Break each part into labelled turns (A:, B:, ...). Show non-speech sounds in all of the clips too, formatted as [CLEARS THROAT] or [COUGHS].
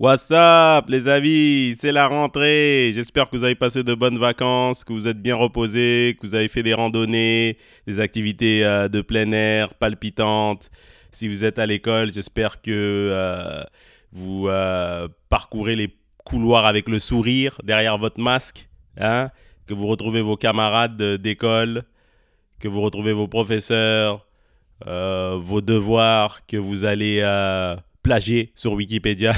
A: What's up les amis, c'est la rentrée. J'espère que vous avez passé de bonnes vacances, que vous êtes bien reposés, que vous avez fait des randonnées, des activités euh, de plein air palpitantes. Si vous êtes à l'école, j'espère que euh, vous euh, parcourez les couloirs avec le sourire derrière votre masque, hein? que vous retrouvez vos camarades d'école, que vous retrouvez vos professeurs, vos devoirs, que vous allez plagier sur Wikipédia.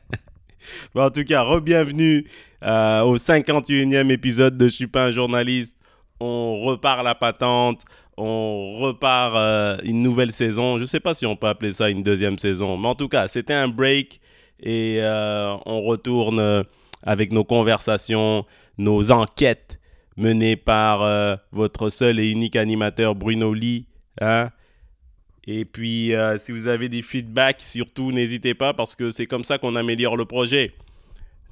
A: [LAUGHS] en tout cas, re-bienvenue euh, au 51e épisode de Je suis pas un journaliste. On repart la patente, on repart euh, une nouvelle saison. Je ne sais pas si on peut appeler ça une deuxième saison, mais en tout cas, c'était un break et euh, on retourne avec nos conversations, nos enquêtes menées par votre seul et unique animateur Bruno Lee. Hein? Et puis, euh, si vous avez des feedbacks, surtout, n'hésitez pas parce que c'est comme ça qu'on améliore le projet.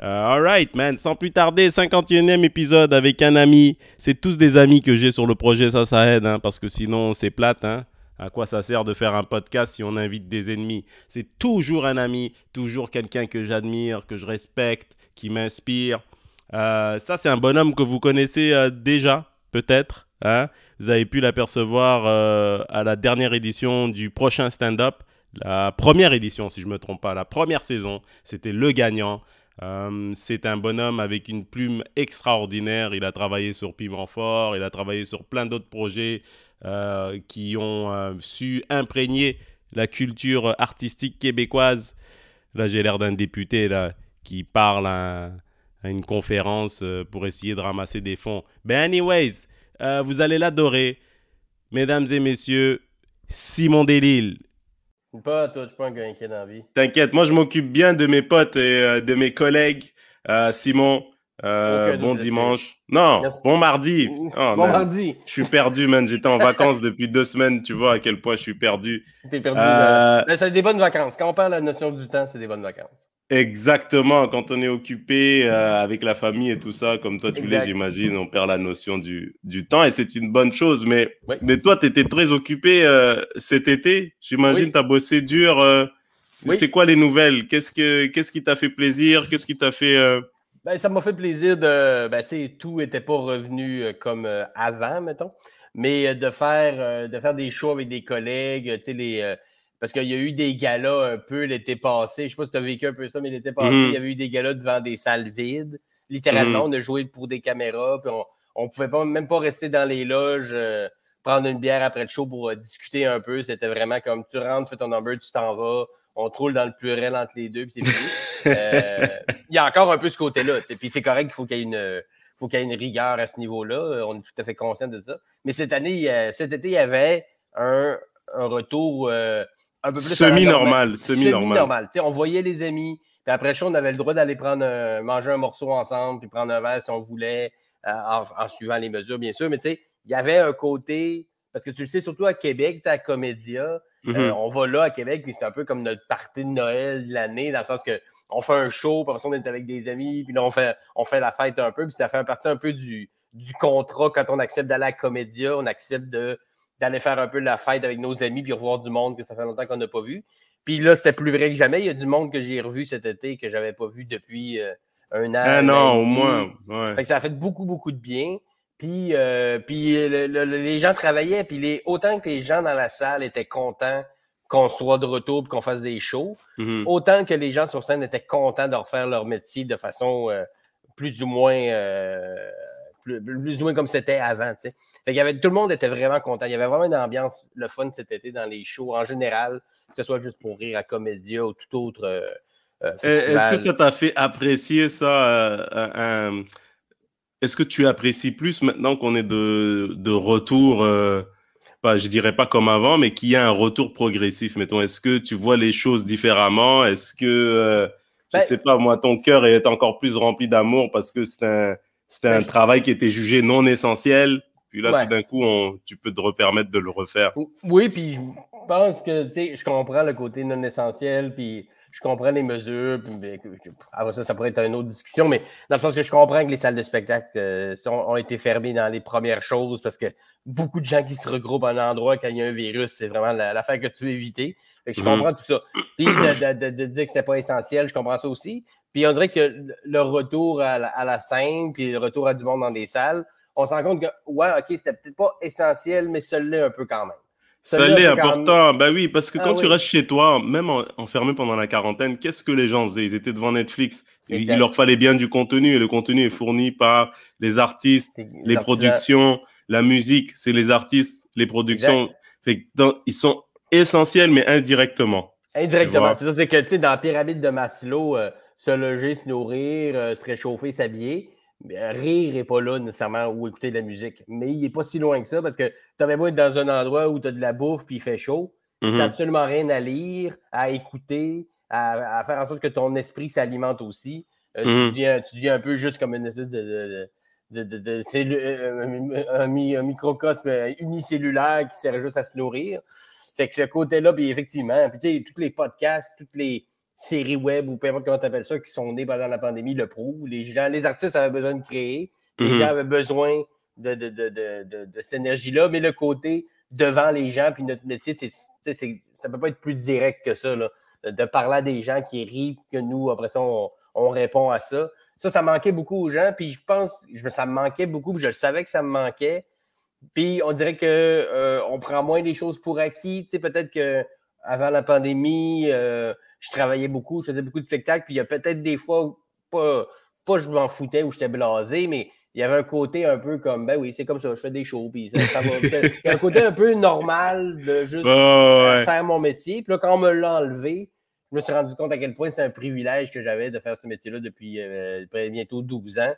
A: Euh, alright, man. Sans plus tarder, 51e épisode avec un ami. C'est tous des amis que j'ai sur le projet, ça, ça aide, hein, parce que sinon, c'est plate. Hein. À quoi ça sert de faire un podcast si on invite des ennemis? C'est toujours un ami, toujours quelqu'un que j'admire, que je respecte, qui m'inspire. Euh, ça, c'est un bonhomme que vous connaissez déjà, peut-être. Hein? Vous avez pu l'apercevoir euh, à la dernière édition du prochain stand-up. La première édition, si je ne me trompe pas, la première saison, c'était le gagnant. Euh, c'est un bonhomme avec une plume extraordinaire. Il a travaillé sur Piment Fort, il a travaillé sur plein d'autres projets euh, qui ont su imprégner la culture artistique québécoise. Là, j'ai l'air d'un député là, qui parle à, à, une conférence pour essayer de ramasser des fonds. Ben, anyways, euh, vous allez l'adorer. Mesdames et messieurs, Simon Delille.
B: Pas toi, tu pas un gars dans la vie.
A: T'inquiète, moi je m'occupe bien de mes potes et euh, de mes collègues. Euh, Simon, bon dimanche. Non, bon mardi. [LAUGHS]
B: Oh, bon mardi.
A: Je suis perdu, man. J'étais en [LAUGHS] vacances depuis deux semaines. Tu vois à quel point je suis perdu.
B: T'es perdu. Ben, c'est des bonnes vacances. Quand on parle de la notion du temps, c'est des bonnes vacances.
A: Exactement, quand on est occupé euh, avec la famille et tout ça, comme toi tu l'es, j'imagine, on perd la notion du, du temps et c'est une bonne chose. Mais, mais toi, tu étais très occupé euh, cet été. J'imagine, tu as bossé dur. Euh, c'est quoi les nouvelles? Qu'est-ce que qu'est-ce qui t'a fait plaisir? Qu'est-ce qui t'a fait
B: ben, Ça m'a fait plaisir de. Ben, tout n'était pas revenu comme avant, mettons. Mais de faire, de faire des shows avec des collègues, tu sais, les parce qu'il y a eu des galas un peu l'été passé. Je ne sais pas si tu as vécu un peu ça, mais l'été passé, mm-hmm. il y avait eu des galas devant des salles vides. Littéralement, mm-hmm. on a joué pour des caméras, puis on ne pouvait pas, même pas rester dans les loges, euh, prendre une bière après le show pour euh, discuter un peu. C'était vraiment comme tu rentres, fais ton number, tu t'en vas, on troule dans le pluriel entre les deux, puis c'est fini. [LAUGHS] Euh, il y a encore un peu ce côté-là. Puis c'est correct qu'il faut qu'il y ait une faut qu'il y ait une rigueur à ce niveau-là. On est tout à fait conscient de ça. Mais cette année, cet été, il y avait un, un retour
A: un peu plus semi-normal. Semi-normal.
B: on voyait les amis. Puis après ça, on avait le droit d'aller prendre manger un morceau ensemble, puis prendre un verre si on voulait, euh, en, suivant les mesures, bien sûr. Mais tu sais, il y avait un côté. Parce que tu le sais, surtout à Québec, à Comédia, euh, mm-hmm. on va là à Québec, puis c'est un peu comme notre partie de Noël de l'année, dans le sens que on fait un show, puis on est avec des amis, puis là, on fait, on fait la fête un peu, puis ça fait partie un peu du, du contrat quand on accepte d'aller à Comédia, on accepte de d'aller faire un peu la fête avec nos amis puis revoir du monde que ça fait longtemps qu'on n'a pas vu. Puis là, c'était plus vrai que jamais. Il y a du monde que j'ai revu cet été que je n'avais pas vu depuis euh, un an.
A: Un an au moins.
B: ça a fait beaucoup, beaucoup de bien. Puis, euh, puis les gens travaillaient, puis les, autant que les gens dans la salle étaient contents qu'on soit de retour et qu'on fasse des shows, mm-hmm. autant que les gens sur scène étaient contents de refaire leur métier de façon euh, plus ou moins plus, ou moins comme c'était avant. Fait il y avait, tout le monde était vraiment content. Il y avait vraiment une ambiance, le fun cet été dans les shows en général, que ce soit juste pour rire à Comédia ou tout autre. Euh,
A: euh, est-ce que ça t'a fait apprécier ça? Euh, est-ce que tu apprécies plus maintenant qu'on est de, de retour, pas, je dirais pas comme avant, mais qu'il y a un retour progressif, mettons? Est-ce que tu vois les choses différemment? Est-ce que, je ne ben sais pas, moi, ton cœur est encore plus rempli d'amour parce que c'est un c'était un travail qui était jugé non essentiel. Puis là, tout d'un coup, on, tu peux te repermettre de le refaire.
B: Oui, puis je pense que, tu sais, je comprends le côté non essentiel, puis je comprends les mesures. Puis, ben, ça, ça pourrait être une autre discussion, mais dans le sens que je comprends que les salles de spectacle euh, ont été fermées dans les premières choses parce que beaucoup de gens qui se regroupent à un endroit quand il y a un virus, c'est vraiment l'affaire que tu veux éviter. je
A: Mhm.
B: comprends tout ça. Puis de, de- de- de dire que c'était pas essentiel, je comprends ça aussi. Puis on dirait que le retour à la, à la scène, puis le retour à du monde dans des salles, on se rend compte que, ouais, OK, c'était peut-être pas essentiel, mais ça l'est un peu quand même.
A: Ça l'est
B: quand même-
A: important. Bah oui, parce que
B: Ah
A: quand tu restes chez toi, même en- enfermé pendant la quarantaine, qu'est-ce que les gens faisaient? Ils étaient devant Netflix. Il, leur fallait bien du contenu et le contenu est fourni par les artistes, les productions, la musique, c'est les artistes, les productions. Fait que dans- ils sont essentiels, mais indirectement.
B: Indirectement.
A: vois?
B: C'est ça, c'est que, tu sais, dans la pyramide de Maslow, euh, se loger, se nourrir, euh, se réchauffer, s'habiller, euh, rire n'est pas là nécessairement ou écouter de la musique. Mais il n'est pas si loin que ça parce que tu avais beau être dans un endroit où tu as de la bouffe puis il fait chaud. Si
A: Mhm.
B: t'as absolument rien à lire, à écouter, à, à faire en sorte que ton esprit s'alimente aussi. Euh,
A: Mhm.
B: tu, deviens, tu deviens un peu juste comme une espèce de. de, de, de- de- un, un mi- un microcosme unicellulaire qui sert juste à se nourrir. Fait que ce côté-là, puis effectivement, puis tu sais, tous les podcasts, toutes les séries web ou peu importe comment tu appelles ça, qui sont nées pendant la pandémie le prouvent. Les gens, les artistes avaient besoin de créer. Les
A: Mhm.
B: gens avaient besoin de, de, de, de, cette énergie-là, mais le côté devant les gens, puis notre métier, c'est, ça ne peut pas être plus direct que ça, là, de, de parler à des gens qui rient, que nous, après ça, on, on répond à ça. Ça, ça manquait beaucoup aux gens, puis je pense, je, ça me manquait beaucoup, puis je savais que ça me manquait. Puis on dirait que euh, on prend moins les choses pour acquis. Tu sais, peut-être que avant la pandémie, euh, je travaillais beaucoup, je faisais beaucoup de spectacles, puis il y a peut-être des fois où pas, pas je m'en foutais ou j'étais blasé, mais il y avait un côté un peu comme ben oui, c'est comme ça, je fais des shows, puis ça, ça va. Il y a un côté un peu normal de juste
A: Oh, ouais.
B: faire mon métier. Puis là, quand on me l'a enlevé, je me suis rendu compte à quel point c'est un privilège que j'avais de faire ce métier-là depuis euh, bientôt 12 ans.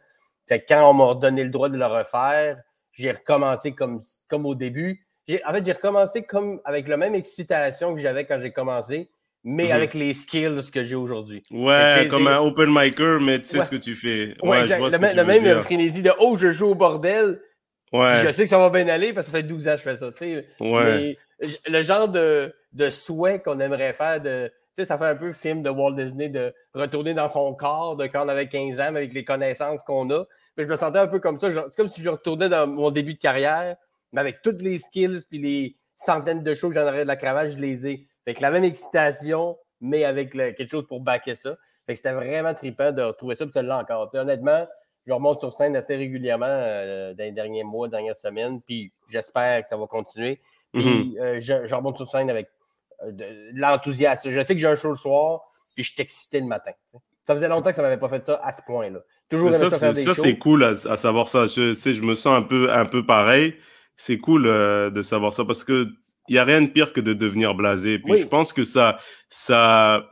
B: Fait que quand on m'a redonné le droit de le refaire, j'ai recommencé comme, comme au début. En fait, j'ai recommencé comme avec la même excitation que j'avais quand j'ai commencé, mais
A: Mhm.
B: avec les skills que j'ai aujourd'hui.
A: Ouais, comme un open micer, mais tu sais
B: Ouais.
A: ce que tu fais.
B: Ouais,
A: Ouais, je vois
B: le,
A: ce que
B: même-
A: tu
B: le
A: veux
B: même
A: dire.
B: frénésie de oh, je joue au bordel.
A: Ouais,
B: Je sais que ça va bien aller parce que ça fait 12 ans que je fais ça.
A: ouais.
B: Mais le genre de, de souhait qu'on aimerait faire, de, tu sais, ça fait un peu film de Walt Disney de retourner dans son corps de quand on avait 15 ans, avec les connaissances qu'on a. Mais je me sentais un peu comme ça. C'est comme si je retournais dans mon début de carrière, mais avec toutes les skills puis les centaines de shows que j'en aurais de la cravate, je les ai. Fait que la même excitation, mais avec le- quelque chose pour backer ça. Fait que c'était vraiment trippant de retrouver ça, puis l'est encore. Honnêtement, je remonte sur scène assez régulièrement euh, dans les derniers mois, dernières semaines, puis j'espère que ça va continuer. Puis
A: Mhm.
B: euh, je, je remonte sur scène avec euh, de, de l'enthousiasme. Je sais que j'ai un show le soir, puis je suis excité le matin. Ça faisait longtemps que ça ne m'avait pas fait ça à ce point-là. Toujours
A: ça,
B: ça
A: ça, c'est cool à, à savoir ça. Je je me sens un peu, un peu pareil. C'est cool de savoir ça parce que il y a rien de pire que de devenir blasé. Puis
B: Oui.
A: je pense que ça, ça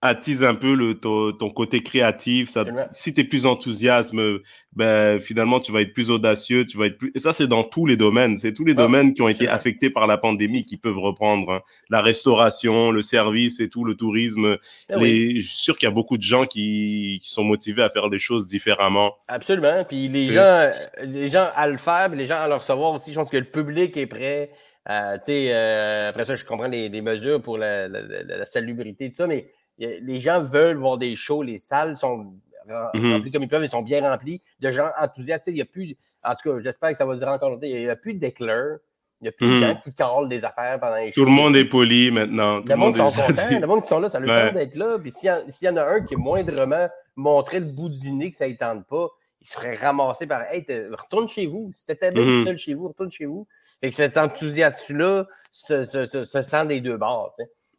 A: attise un peu le, ton, ton côté créatif. Ça, si tu es plus enthousiasme, ben, finalement, tu vas être plus audacieux. Tu vas être plus... Et ça, c'est dans tous les domaines. C'est tous les
B: Ah,
A: domaines qui ont été affectés par la pandémie qui peuvent reprendre. hein. La restauration, le service et tout, le tourisme.
B: Oui,
A: Les... Je suis sûr qu'il y a beaucoup de gens qui, qui sont motivés à faire les choses différemment.
B: absolument. Puis les
A: Et-
B: gens, les gens à le faire, puis les gens à le recevoir aussi. Je pense que le public est prêt. Euh, euh, après ça, je comprends les, les mesures pour la, la- la- la salubrité, tout ça, mais a- les gens veulent voir des shows, les salles sont
A: Mhm.
B: remplies comme ils peuvent, ils sont bien remplies de gens enthousiastes. Il a plus, en tout cas, j'espère que ça va durer encore longtemps. Il n'y a plus d'éclairs, il n'y a plus de
A: Mhm.
B: gens qui calent des affaires pendant les shows.
A: Tout le monde est poli maintenant. Tout
B: Le monde
A: est
B: sont
A: gentil.
B: contents, [LAUGHS] le monde qui sont là, ça a le
A: Ouais.
B: temps d'être là. Puis s'il y, en- s'il y en a un qui est moindrement montré le bout du nez que ça ne tente pas, il serait ramassé par Hey, retourne chez vous. Si t'étais bien
A: Mhm.
B: seul chez vous, retourne chez vous. Fait que cet enthousiasme-là se, se- se- se sent des deux bords.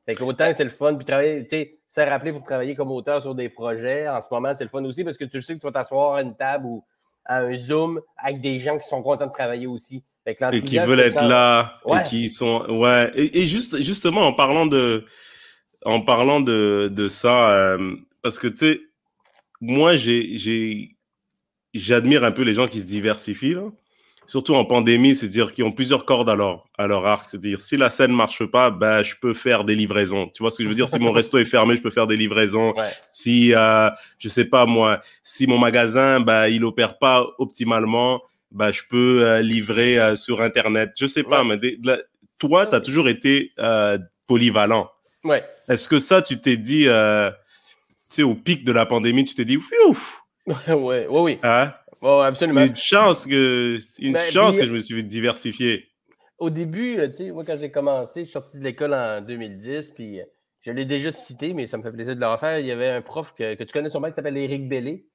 B: Fait que autant c'est le fun, puis travailler, tu sais, se rappeler pour travailler comme auteur sur des projets, en ce moment, c'est le fun aussi parce que tu sais que tu vas t'asseoir à une table ou à un Zoom avec des gens qui sont contents de travailler aussi. Fait que
A: Et qui veulent être là.
B: Ouais.
A: Et qui sont. Ouais. Et, et juste, justement, en parlant de. En parlant de, de ça, euh, parce que tu sais, moi, j'ai- J'admire un peu les gens qui se diversifient, là. Surtout en pandémie, c'est-à-dire qu'ils ont plusieurs cordes à leur, à leur arc. C'est-à-dire, si la scène marche pas, ben, je peux faire des livraisons. Tu vois ce que je veux dire? Si mon [LAUGHS] resto est fermé, je peux faire des livraisons.
B: Ouais.
A: Si, euh, je sais pas moi, si mon magasin, bah, il opère pas optimalement, bah, je peux euh, livrer euh, sur Internet. Je sais pas,
B: Ouais.
A: mais des- de la- toi, tu as toujours été polyvalent.
B: Ouais.
A: Est-ce que ça, tu t'es dit, tu sais, au pic de la pandémie, tu t'es dit, ouf, [LAUGHS]
B: ouais, oui, oui.
A: hein?
B: Absolument.
A: Une chance que, une
B: Ben,
A: chance
B: puis-
A: que je me suis diversifié.
B: au début, moi, quand j'ai commencé, je suis sorti de l'école en 2010, puis je l'ai déjà cité, mais ça me fait plaisir de le refaire. Il y avait un prof que, tu connais sûrement qui s'appelle Éric Bellé.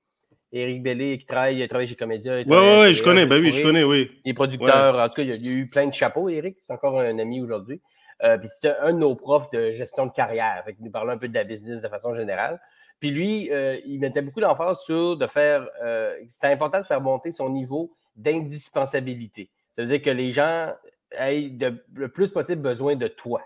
B: Éric Bellé qui travaille, il chez Comédia.
A: Oui, oui, ouais, je connais, ben oui, je connais, oui.
B: Il est producteur. En tout cas, il y, a, a, eu plein de chapeaux, Éric. C'est encore un ami aujourd'hui. Euh, puis c'était un de nos profs de gestion de carrière. Fait il nous parlait un peu de la business de façon générale. Puis lui, euh, il mettait beaucoup d'emphase sur de faire. Euh, c'était important de faire monter son niveau d'indispensabilité. C'est-à-dire que les gens aient le plus possible besoin de toi.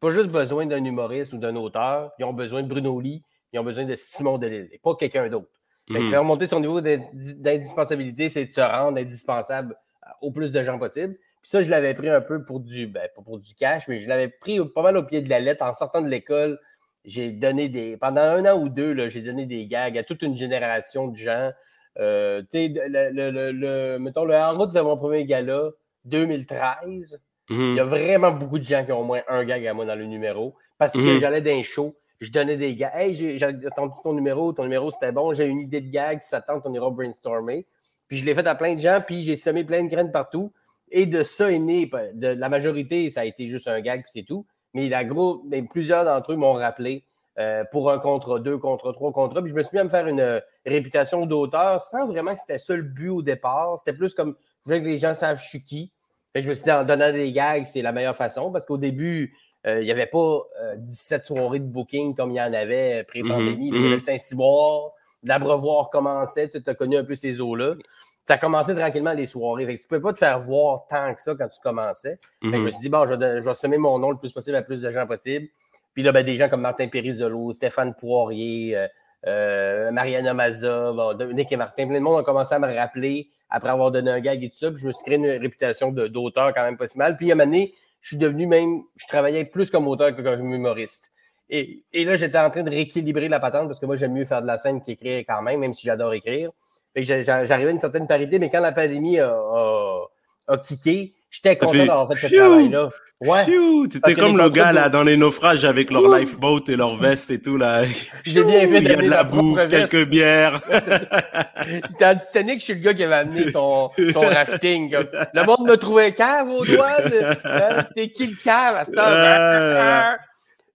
B: Pas juste besoin d'un humoriste ou d'un auteur. Ils ont besoin de Bruno Lee, ils ont besoin de Simon Delille, et pas quelqu'un d'autre. Mhm. Faire monter son niveau d'indispensabilité, c'est de se rendre indispensable au plus de gens possible. Puis ça, je l'avais pris un peu pour du, ben, pas pour du cash, mais je l'avais pris pas mal au pied de la lettre. En sortant de l'école, j'ai donné des. Pendant un an ou deux, j'ai donné des gags à toute une génération de gens. Euh, tu sais, le, le, le, mettons, le en route de mon premier gala, 2013, il y a mhm. vraiment beaucoup de gens qui ont au moins un gag à moi dans le numéro. Parce que mhm. j'allais d'un show, je donnais des gags. Hey, j'ai attendu ton numéro, ton numéro c'était bon, j'ai une idée de gag, si ça tente, on ira brainstormer. Puis je l'ai fait à plein de gens, puis j'ai semé plein de graines partout. Et de ça est né, de la majorité, ça a été juste un gag, puis c'est tout. Mais la gros, mais plusieurs d'entre eux m'ont rappelé euh, pour un contre deux, contre trois, contre Puis je me suis mis à me faire une euh, réputation d'auteur sans vraiment que c'était ça le but au départ. C'était plus comme je voulais que les gens savent je suis qui. je me suis dit, en donnant des gags, c'est la meilleure façon parce qu'au début, euh, il n'y avait pas 17 soirées de booking comme il y en avait pré-pandémie. Il y avait le Saint-Cyboire, l'Abrevoir commençait. Tu as connu un peu ces eaux-là tu as commencé tranquillement les soirées. tu ne peux pas te faire voir tant que ça quand tu commençais. Je me mhm. suis dit, bon, je vais, semer mon nom le plus possible à plus de gens possible. Puis là, ben, des gens comme Martin Périzolo, Stéphane Poirier, euh, euh, Mariana Maza, bon, Dominique et Martin, plein de monde ont commencé à me rappeler après avoir donné un gag et tout ça. Puis je me suis créé une réputation d'auteur quand même pas si mal. Puis à un moment donné, je suis devenu même, je travaillais plus comme auteur que comme humoriste. Et, et là, j'étais en train de rééquilibrer la patente parce que moi, j'aime mieux faire de la scène qu'écrire quand même, même si j'adore écrire. J'arrivais à une certaine parité, mais quand la pandémie a, a, a kické, j'étais content d'avoir fait ce travail-là.
A: Ouais. T'étais comme le gars là dans les naufrages avec leur lifeboat et leur veste et tout là. [LAUGHS]
B: J'ai bien fait
A: Il y a de la bouffe, quelques bières. [LAUGHS]
B: J'étais en Titanic, je suis le gars qui avait amené son, son rafting. Le monde me trouvait cave au doigt. [LAUGHS] Hein? C'était qui le cave à ce temps?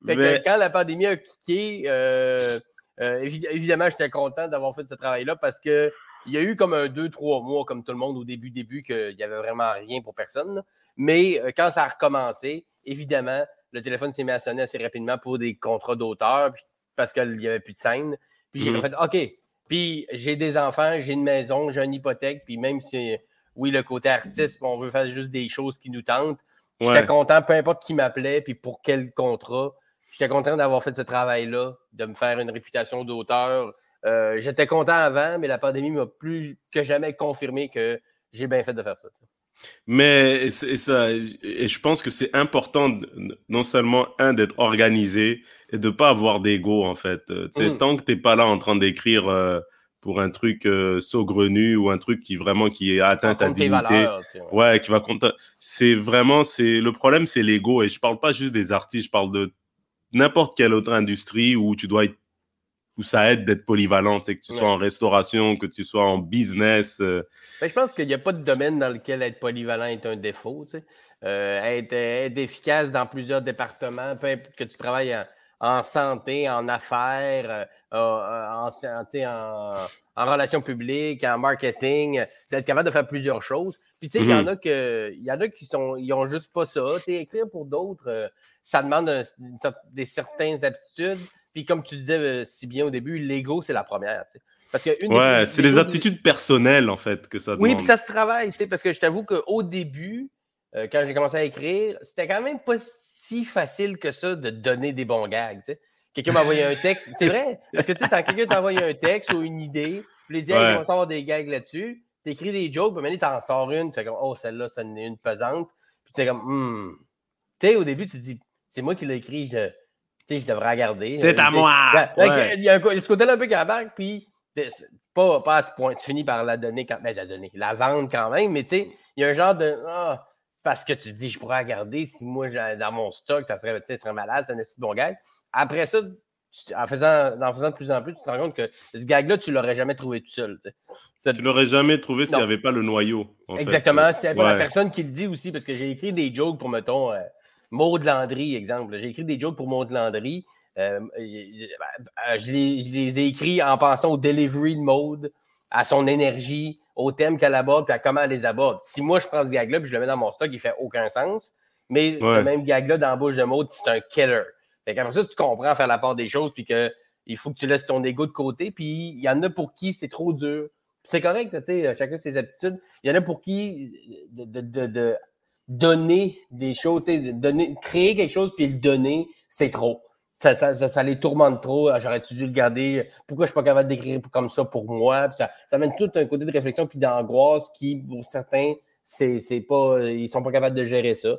B: Fait que quand la pandémie a kické, euh, euh, évidemment, j'étais content d'avoir fait ce travail-là parce que il y a eu comme un deux, trois mois, comme tout le monde au début, début, qu'il n'y avait vraiment rien pour personne. Mais euh, quand ça a recommencé, évidemment, le téléphone s'est mis à sonner assez rapidement pour des contrats d'auteur parce qu'il n'y avait plus de scène. Puis j'ai mhm. fait OK. Puis j'ai des enfants, j'ai une maison, j'ai une hypothèque. Puis même si, oui, le côté artiste, on veut faire juste des choses qui nous tentent, j'étais content, peu importe qui m'appelait, puis pour quel contrat. J'étais content d'avoir fait ce travail-là, de me faire une réputation d'auteur euh, j'étais content avant, mais la pandémie m'a plus que jamais confirmé que j'ai bien fait de faire ça.
A: Mais ça, et je pense que c'est important, non seulement, un, d'être organisé et de ne pas avoir d'ego, en fait. Euh, mm. Tant que tu n'es pas là en train d'écrire euh, pour un truc saugrenu ou un truc qui vraiment qui atteint ta dignité. ouais. qui va compter. C'est vraiment, c'est le problème, c'est l'ego. Et je parle pas juste des artistes, je parle de n'importe quelle autre industrie où tu dois être où ça aide d'être polyvalent, que tu sois en restauration, que tu sois en business. Euh.
B: Ben, je pense qu'il n'y a pas de domaine dans lequel être polyvalent est un défaut. Euh, être, efficace dans plusieurs départements, peu importe que tu travailles en, santé, en affaires, euh, en, en, en, relations publiques, en marketing, d'être capable de faire plusieurs choses. Puis tu sais, il y en mm-hmm. a que y en a qui sont ils ont juste pas ça. écrire pour d'autres, ça demande des certaines aptitudes. Puis comme tu disais euh, si bien au début, l'ego, c'est la première.
A: Parce que ouais, c'est les aptitudes personnelles, en fait, que ça demande.
B: Oui, puis ça se travaille, tu sais, parce que je t'avoue qu'au début, euh, quand j'ai commencé à écrire, c'était quand même pas si facile que ça de donner des bons gags, tu sais. Quelqu'un m'a envoyé un [LAUGHS] texte, c'est vrai, parce que tu sais, quand quelqu'un t'a envoyé un texte ou une idée, puis il dit, hey, on va des gags là-dessus, t'écris des jokes, puis maintenant, t'en sors une, tu comme, oh, celle-là, ça en est une pesante, puis tu es comme, hmm. Tu sais, au début, tu te dis, c'est moi qui l'ai écrit, je je devrais regarder.
A: C'est à moi!
B: Il y a ce côté-là un peu qui puis pas, pas à ce point. Tu finis par la donner quand même, ben, la donner, la vendre quand même, mais tu sais, il y a un genre de. Ah, parce que tu dis, je pourrais regarder si moi, dans mon stock, ça serait, serait malade, c'est un bon gag. Après ça, en, faisant, en faisant de plus en plus, tu te rends compte que ce gag-là, tu l'aurais jamais trouvé tout seul.
A: Tu Tu l'aurais jamais trouvé s'il n'y avait pas le noyau.
B: Exactement. C'est pas la personne qui le dit aussi, parce que j'ai écrit des jokes pour, mettons, euh, Maud Landry, exemple. J'ai écrit des jokes pour Maud Landry. Euh, euh, je, les, je, les, ai écrits en pensant au delivery de Maud, à son énergie, au thème qu'elle aborde, et à comment elle les aborde. Si moi, je prends ce gag-là et je le mets dans mon stock, il fait aucun sens. Mais ce même gag-là dans la bouche de Maud, c'est un killer. Fait qu'après ça, tu comprends faire la part des choses, puis que il faut que tu laisses ton ego de côté, puis il y en a pour qui c'est trop dur. C'est correct, tu sais, chacun ses aptitudes. Il y en a pour qui de, de, de, donner des choses, donner, créer quelque chose puis le donner, c'est trop. Ça, ça, ça, les tourmente trop. Ah, j'aurais dû le garder? Pourquoi je suis pas capable d'écrire comme ça pour moi? ça, ça mène tout un côté de réflexion puis d'angoisse qui, pour certains, c'est, c'est pas, ils sont pas capables de gérer ça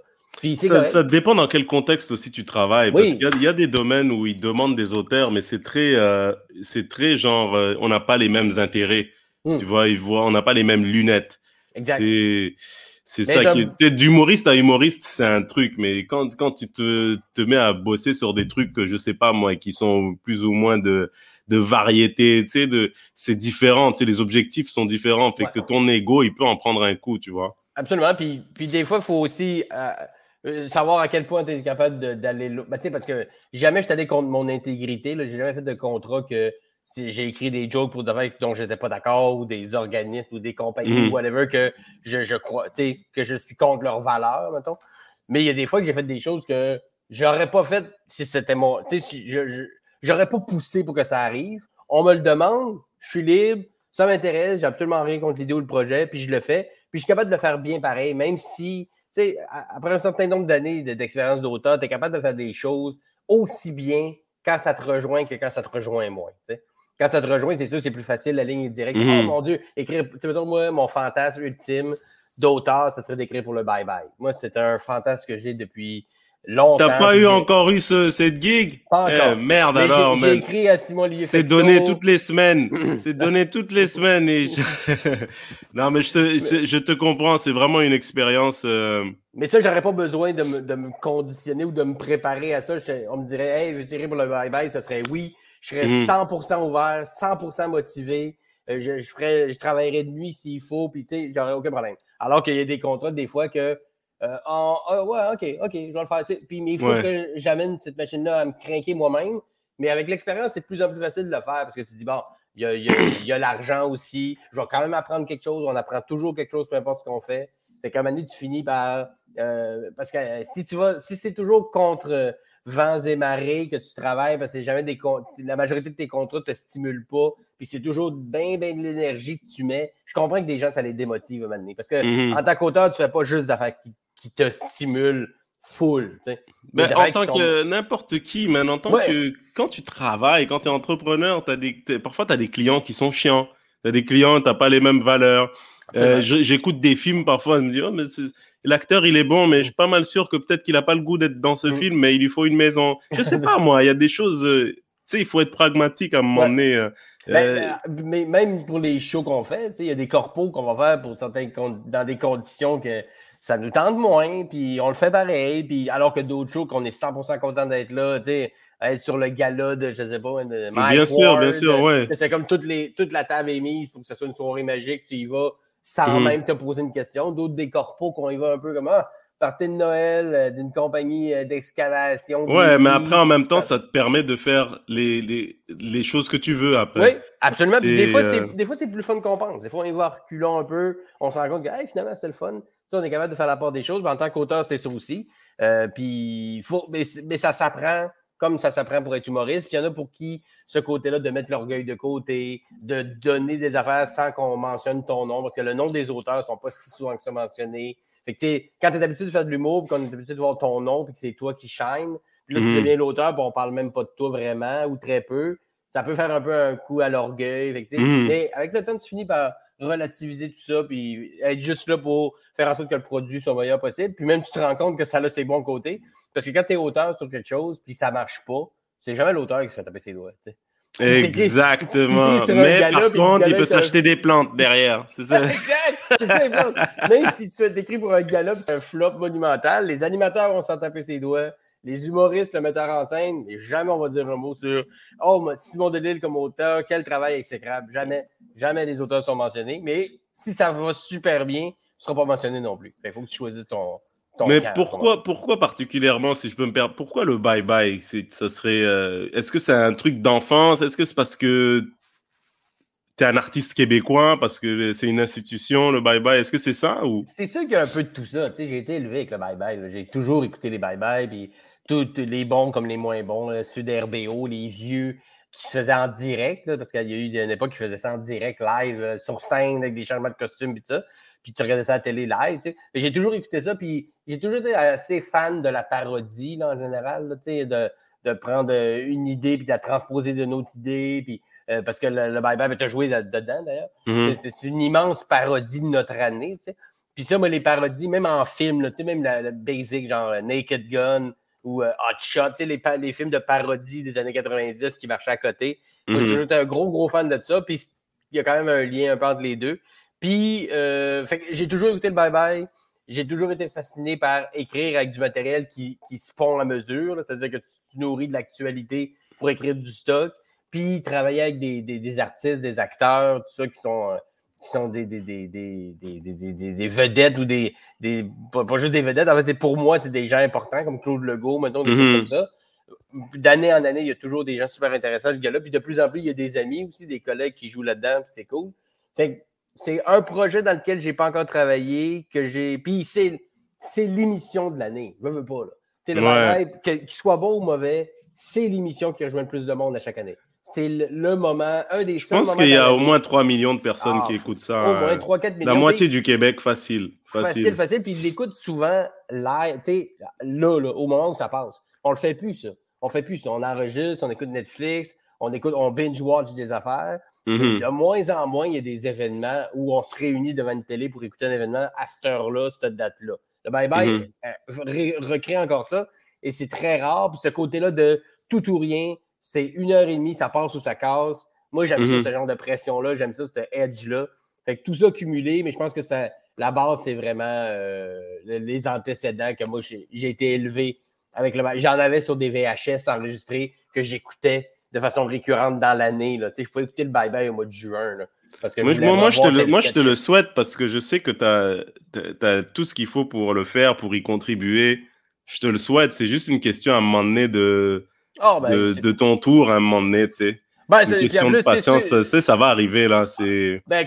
A: ça, dépend dans quel contexte aussi tu travailles. Parce qu'il y, a des domaines où ils demandent des auteurs, mais c'est très, euh, c'est très genre, euh, on n'a pas les mêmes intérêts. Hmm. Tu vois, ils voient, on n'a pas les mêmes lunettes. Exact. C'est, ça qui est. D'humoriste à humoriste, c'est un truc, mais quand, quand tu te, te mets à bosser sur des trucs que je sais pas moi, qui sont plus ou moins de, de variété, tu sais, de, c'est différent, tu sais, les objectifs sont différents, fait que ton ego, il peut en prendre un coup, tu vois.
B: Absolument. Puis, puis des fois, il faut aussi. Euh, euh, savoir à quel point tu es capable d'aller là. Ben, parce que jamais je allé contre mon intégrité. J'ai jamais fait de contrat que si j'ai écrit des jokes pour des dont j'étais pas d'accord, ou des organismes ou des compagnies, ou mmh. whatever, que je, je crois, que je suis contre leurs valeurs, mettons. Mais il y a des fois que j'ai fait des choses que j'aurais pas fait si c'était mon. Si je, j'aurais pas poussé pour que ça arrive. On me le demande, je suis libre, ça m'intéresse, j'ai absolument rien contre l'idée ou le projet, puis je le fais. Puis je suis capable de le faire bien pareil, même si après un certain nombre d'années d'expérience d'auteur, tu es capable de faire des choses aussi bien quand ça te rejoint que quand ça te rejoint moins. Quand ça te rejoint, c'est sûr, c'est plus facile, la ligne est directe. Mm-hmm. Oh mon Dieu, écrire, tu moi, mon fantasme ultime d'auteur, ce serait d'écrire pour le bye-bye. Moi, c'est un fantasme que j'ai depuis longtemps.
A: T'as pas eu encore eu cette gig?
B: Pas
A: eh, merde alors.
B: J'ai écrit à Simon
A: C'est donné toutes les semaines. [CLEARS THROAT] c'est donné toutes les semaines. Et [LAUGHS] non, mais je te, je te comprends. C'est vraiment une expérience. Euh,
B: mais ça, j'aurais pas besoin de me, de me, conditionner ou de me préparer à ça. on me dirait, hey, veux tirer pour le bye-bye? Ça serait oui. Je serais 100% mhm. ouvert, 100% motivé. Euh, je, je, ferais, je travaillerais de nuit s'il faut, puis tu sais, j'aurais aucun problème. Alors qu'il y a des contrats, des fois, que euh, ah, ouais, OK, OK, je vais le faire. Puis, mais il faut que j'amène cette machine-là à me craquer moi-même. Mais avec l'expérience, c'est de plus en plus facile de le faire parce que tu dis, bon, il y a, y a l'argent aussi. Je vais quand même apprendre quelque chose. On apprend toujours quelque chose, peu importe ce qu'on fait. Fait qu'à un moment donné, tu finis par. Euh, parce que euh, si tu vas, si c'est toujours contre vents et marées que tu travailles, parce que jamais des la majorité de tes contrats ne te stimulent pas, puis c'est toujours bien, bien de l'énergie que tu mets. Je comprends que des gens, ça les démotive à un. Parce que mm-hmm. en tant qu'auteur, tu ne fais pas juste des affaires qui qui te stimule full.
A: Mais en tant que n'importe qui, mais en tant que quand tu travailles, quand tu es entrepreneur, as des, parfois tu as des clients qui sont chiants. Tu as des clients, tu pas les mêmes valeurs. Euh, j'écoute des films parfois, je me dis, oh, mais l'acteur il est bon, mais je suis pas mal sûr que peut-être qu'il a pas le goût d'être dans ce mm. film, mais il lui faut une maison. Je sais pas moi, il y a des choses, euh, tu sais, il faut être pragmatique à un moment donné. Euh,
B: ben, mais même pour les shows qu'on fait, il y a des corpos qu'on va faire pour certains dans des conditions que ça nous tente moins, puis on le fait pareil, puis alors que d'autres shows qu'on est 100% content d'être là, tu sais, être sur le gala de, je sais pas, de
A: Mike Bien sûr, bien sûr, ouais.
B: C'est comme les, toute la table est mise pour que ce soit une soirée magique, tu y vas sans mhm. même te poser une question. D'autres des corpos qu'on y va un peu comme, ah, partie de Noël euh, d'une compagnie euh, d'excavation.
A: Ouais, mais après, en même temps, ça te permet de faire les, les, les choses que tu veux après.
B: Oui, absolument. des, fois, euh, des fois, c'est plus fun qu'on pense. Des fois, on y va reculant un peu, on se rend compte que hey, finalement, c'est le fun on est capable de faire la part des choses. Mais en tant qu'auteur, c'est ça aussi. Puis, faut, mais, ça s'apprend comme ça s'apprend pour être humoriste. Puis il y en a pour qui ce côté-là de mettre l'orgueil de côté, de donner des affaires sans qu'on mentionne ton nom, parce que le nom des auteurs ne sont pas si souvent que ça mentionnés. Fait que quand tu es habitué de faire de l'humour, puis qu'on est habitué de voir ton nom, puis que c'est toi qui shine, puis là, tu mm-hmm. deviens l'auteur, puis on parle même pas de toi vraiment, ou très peu, ça peut faire un peu un coup à l'orgueil. Mm-hmm. Mais avec le temps, tu finis par relativiser tout ça, puis être juste là pour faire en sorte que le produit soit le meilleur possible. Puis même, tu te rends compte que ça a ses bons côtés. Parce que quand tu es auteur sur quelque chose, puis ça marche pas, c'est jamais l'auteur qui se fait taper ses doigts. [LAUGHS]
A: Exactement. [LAUGHS] Mais par contre, il peut s'acheter des plantes derrière. C'est ça. [LAUGHS]
B: Même si tu fais écrit pour un gala, c'est un flop monumental, les animateurs vont s'en taper ses doigts. Les humoristes, le metteur en scène, jamais on va dire un mot sur Oh, Simon Delille comme auteur, quel travail exécrable. Jamais, jamais les auteurs sont mentionnés. Mais si ça va super bien, ne sera pas mentionné non plus. Il faut que tu choisisses ton.
A: Mais pourquoi, pourquoi particulièrement, si je peux me perdre, pourquoi le bye-bye Ça serait. Euh, est-ce que c'est un truc d'enfance? Est-ce que c'est parce que tu es un artiste québécois parce que c'est une institution, le bye-bye. Est-ce que c'est ça ou?
B: C'est sûr qu'il y a un peu de tout ça. J'ai été élevé avec le bye-bye. J'ai toujours écouté les bye-bye, puis tous les bons comme les moins bons, ceux d'RBO, les vieux qui se faisaient en direct, parce qu'il y a eu une époque qui faisait ça en direct, live, euh, sur scène, avec des changements de costumes et tout ça. Puis tu regardais ça à la télé live. J'ai toujours écouté ça, puis j'ai toujours été assez fan de la parodie en général, de, de prendre une idée puis de la transposer d'une autre idée. Puis euh, parce que le, Bye-Bye tu joué dedans d'ailleurs. Mhm. C'est une immense parodie de notre année. Puis ça, moi, les parodies, même en film, là, même la, basic, genre euh, Naked Gun ou euh, Hot Shot, les, les films de parodie des années 90 qui marchaient à côté. Moi, j'ai mhm. toujours été un gros, gros fan de ça. Puis il y a quand même un lien un peu entre les deux. Puis j'ai toujours écouté le Bye-Bye. J'ai toujours été fasciné par écrire avec du matériel qui, qui se pond à mesure. C'est-à-dire que tu nourris de l'actualité pour écrire du stock puis travailler avec des, des, artistes, des acteurs, tout ça, qui sont, euh, qui sont des, des, vedettes ou des. Pas, pas, juste des vedettes, en fait, c'est pour moi, c'est des gens importants comme Claude Legault, mettons, des choses mm-hmm. comme ça. D'année en année, il y a toujours des gens super intéressants, ce gars-là. Puis de plus en plus, il y a des amis aussi, des collègues qui jouent là-dedans, puis c'est cool. C'est un projet dans lequel j'ai pas encore travaillé, que j'ai. Puis c'est, c'est l'émission de l'année. Je veux pas, là. Le qu'il soit bon ou mauvais, c'est l'émission qui rejoint le plus de monde à chaque année c'est le, moment, un des
A: Je pense qu'il y a au moins 3 millions de personnes qui ah, écoutent ça. Au moins 3, 4 millions. La moitié du Québec, facile.
B: Facile, facile. Puis ils l'écoutent souvent live, tu sais, là, là, au moment où ça passe. On le fait plus, ça. On fait plus ça. On enregistre, on écoute Netflix, on écoute, on binge-watch des affaires. Mm-hmm. De moins en moins, il y a des événements où on se réunit devant une télé pour écouter un événement à cette heure-là, cette date-là. Le bye-bye mm-hmm. euh, recrée encore ça. Et c'est très rare. Puis ce côté-là de tout ou rien, c'est une heure et demie, ça passe ou ça casse. Moi, j'aime ça, mhm. ce genre de pression-là. J'aime ça, ce edge-là. Fait que tout ça cumulé, mais je pense que ça, la base, c'est vraiment euh, les antécédents que moi, j'ai été élevé avec le J'en avais sur des VHS enregistrés que j'écoutais de façon récurrente dans l'année. Je pouvais écouter le bye-bye au mois de juin.
A: parce que moi, je te, le, moi, je te le souhaite parce que je sais que tu as, as, tout ce qu'il faut pour le faire, pour y contribuer. Je te le souhaite. C'est juste une question à un moment donné de Oh, ben, de, ton tour à un moment donné, tu sais. Ben, une question de patience, ça, ça va arriver, là.
B: Ben,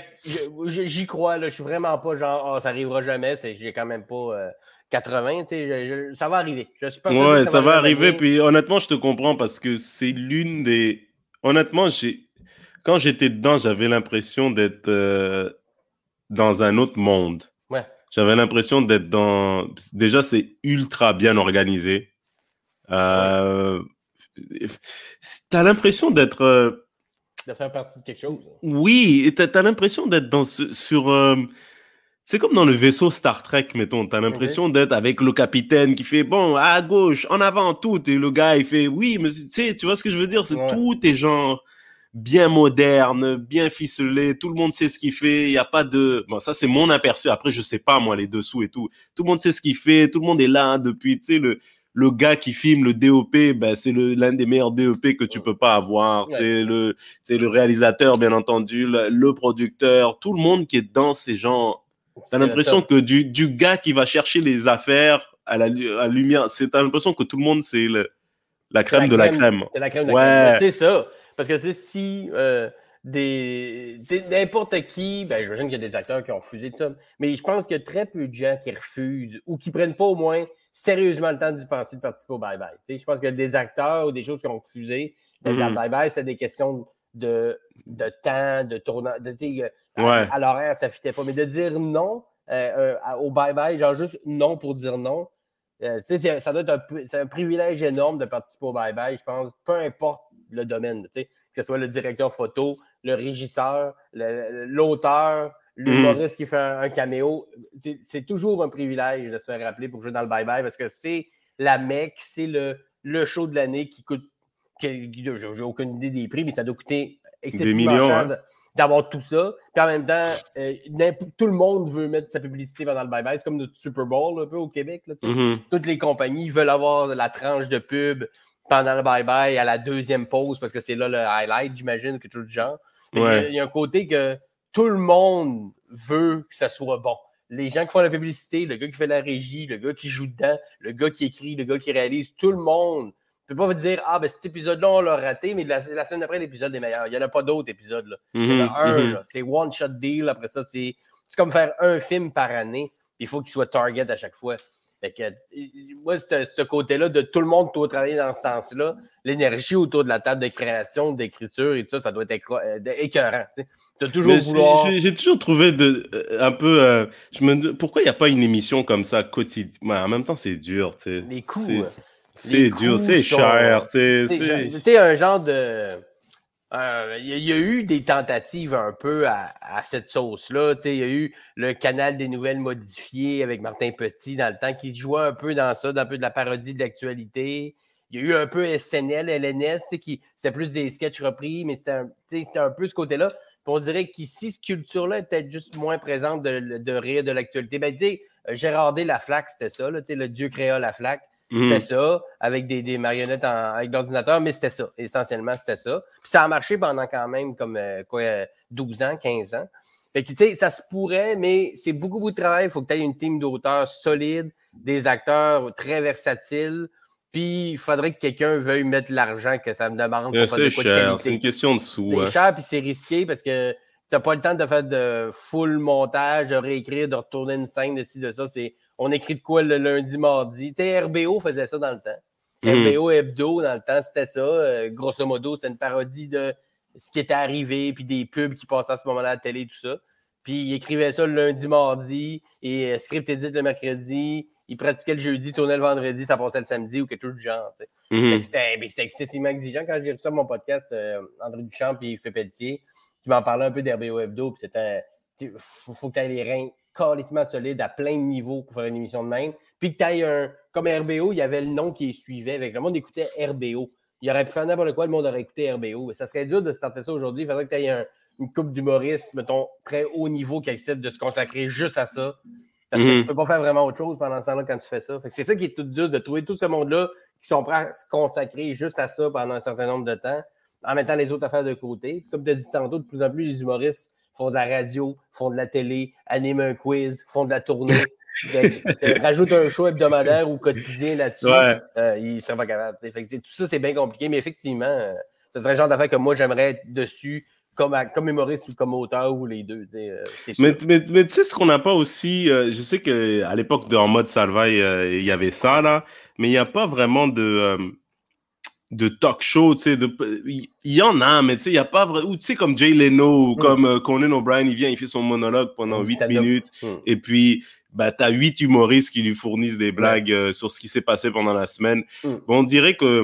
B: j'y crois, là. Je suis vraiment pas genre, oh, ça arrivera jamais. J'ai quand même pas 80, euh, tu sais. Ça va arriver. Je suis pas
A: ouais, ça, va, arriver. Puis honnêtement, je te comprends parce que c'est l'une des. Honnêtement, j'ai. Quand j'étais dedans, j'avais l'impression d'être euh, dans un autre monde.
B: Ouais.
A: J'avais l'impression d'être dans. Déjà, c'est ultra bien organisé. Euh, T'as l'impression d'être. Euh,
B: de faire partie de quelque chose.
A: Oui, t'as as, l'impression d'être dans sur. C'est comme dans le vaisseau Star Trek, mettons. T'as l'impression d'être avec le capitaine qui fait bon, à gauche, en avant, tout. Et le gars, il fait oui, mais tu sais, tu vois ce que je veux dire? C'est tout est genre bien moderne, bien ficelé. Tout le monde sait ce qu'il fait. Il n'y a pas de. Bon, ça, c'est mon aperçu. Après, je sais pas, moi, les dessous et tout. Tout le monde sait ce qu'il fait. Tout le monde est là depuis, tu sais, le le gars qui filme le DOP, ben, c'est l'un des meilleurs DOP que tu peux pas avoir. C'est le, c'est le réalisateur, bien entendu, le, producteur, tout le monde qui est dans ces gens. T'as l'impression que du, du gars qui va chercher les affaires à la, à lumière, c'est t'as l'impression que tout le monde c'est la crème de la crème.
B: C'est la crème de la crème. C'est ça. Parce que si euh, des n'importe qui, ben j'imagine qu'il y a des acteurs qui ont refusé de ça, mais je pense qu'il y a très peu de gens qui refusent ou qui prennent pas au moins sérieusement le temps d'y penser de participer au bye-bye. Je pense que des acteurs ou des choses qui ont refusé mm bye-bye, c'était des questions de, de temps, de tournant. De, à, l'horaire, ça ne fitait pas. Mais de dire non euh, euh, au bye-bye, genre juste non pour dire non, euh, ça doit être un, un, privilège énorme de participer au bye-bye, je pense, peu importe le domaine, que ce soit le directeur photo, le régisseur, l'auteur, l'humoriste mm. qui fait un, caméo, c'est toujours un privilège de se faire rappeler pour jouer dans le bye-bye parce que c'est la mec, c'est le, le show de l'année qui coûte. J'ai aucune idée des prix, mais ça doit coûter excessivement cher d'avoir tout ça. Puis en même temps, euh, tout le monde veut mettre sa publicité pendant le bye-bye. C'est comme notre Super Bowl un peu au Québec. Mm-hmm. Toutes les compagnies veulent avoir la tranche de pub pendant le bye-bye à la deuxième pause parce que c'est là le highlight, j'imagine, que tout le genre. Il y, a un côté que tout le monde veut que ça soit bon. Les gens qui font la publicité, le gars qui fait la régie, le gars qui joue dedans, le gars qui écrit, le gars qui réalise, tout le monde peux pas vous dire, ah, ben cet épisode-là, on l'a raté, mais la, semaine après, l'épisode est meilleur. Il n'y en a pas d'autres épisodes. Là. Il y en a mhm, un, mhm. c'est one-shot deal. Après ça, c'est comme faire un film par année. Il faut qu'il soit target à chaque fois. Fait que, moi, ce côté-là de tout le monde doit travailler dans ce sens-là, l'énergie autour de la table de création, d'écriture et tout ça, ça doit être euh, écœurant.
A: toujours vouloir... J'ai toujours trouvé de, euh, un peu. Euh, je me, pourquoi il n'y a pas une émission comme ça quotidienne En même temps, c'est dur.
B: Les coups.
A: C'est dur, c'est cher. Tu
B: sais, un genre de. Euh, il y, a eu des tentatives un peu à, cette sauce-là. Il y a eu le canal des nouvelles modifiées avec Martin Petit dans le temps qui jouait un peu dans ça, dans un peu de la parodie de l'actualité. Il y a eu un peu SNL, LNS, qui c'est plus des sketchs repris, mais c'était un, un, peu ce côté-là. On dirait qu'ici, cette culture-là est peut-être juste moins présente de, de rire de l'actualité. Ben, Gérard D. Laflaque, c'était ça, là, le Dieu créa la C'était mhm. ça, avec des, marionnettes avec l'ordinateur, mais c'était ça. Essentiellement, c'était ça. Puis ça a marché pendant quand même comme euh, quoi, 12 ans, 15 ans. Fait que, tu sais, ça se pourrait, mais c'est beaucoup, beaucoup de travail. Il faut que tu aies une team d'auteurs solide, des acteurs très versatiles. Puis il faudrait que quelqu'un veuille mettre l'argent que ça me demande.
A: c'est cher, c'est une question de sous.
B: C'est cher, puis c'est risqué parce que tu n'as pas le temps de faire de full montage, de réécrire, de retourner une scène, de ci, de ça. C'est on écrit de quoi le lundi, mardi? RBO faisait ça dans le temps. Hmm. RBO Hebdo, dans le temps, c'était ça. Euh, grosso modo, c'était une parodie de ce qui était arrivé, puis des pubs qui passaient à ce moment-là à la télé, tout ça. Puis il écrivait ça le lundi, mardi, et euh, script édit le mercredi. Il pratiquait le jeudi, tournait le vendredi, ça passait le samedi ou quelque chose du genre. Hmm. C'était excessivement exigeant. Quand j'ai reçu mon podcast, euh, André Duchamp et Philippe Pelletier, qui m'en parlait un peu d'RBO Hebdo, puis c'était. Faut, faut que tu aies les reins carrément solide à plein de niveaux pour faire une émission de même. Puis que tu ailles un. Comme RBO, il y avait le nom qui suivait. Avec le monde écoutait RBO. Il aurait pu faire n'importe quoi, le monde aurait écouté RBO. Ça serait dur de se tenter ça aujourd'hui. Il faudrait que tu aies une coupe d'humoristes, mettons, très haut niveau qui accepte de se consacrer juste à ça. Parce que mhm. tu ne peux pas faire vraiment autre chose pendant ce temps-là quand tu fais ça. C'est ça qui est tout dur de trouver tout ce monde-là qui sont prêts à se consacrer juste à ça pendant un certain nombre de temps, en mettant les autres affaires de côté. Comme tu as dit tantôt, de plus en plus, les humoristes font de la radio, font de la télé, animent un quiz, font de la tournée. [LAUGHS] rajoutent un show hebdomadaire ou quotidien là-dessus, euh, ils ne seraient pas capables. tout ça, c'est bien compliqué, mais effectivement, euh, ce serait le genre d'affaire que moi, j'aimerais être dessus comme, comme humoriste ou comme auteur ou les deux. Euh,
A: mais, mais, mais tu sais, ce qu'on n'a pas aussi, je sais qu'à l'époque de En mode Salvaille, il y avait ça, là, mais il n'y a pas vraiment de de talk show, tu sais, il y, en a, mais tu sais, il n'y a pas vrai, ou tu sais, comme Jay Leno, ou mm. comme euh, Conan O'Brien, il vient, il fait son monologue pendant 8 minutes, mm. et puis, bah, t'as 8 humoristes qui lui fournissent des blagues euh, sur ce qui s'est passé pendant la semaine. Mm. Bon, on dirait que,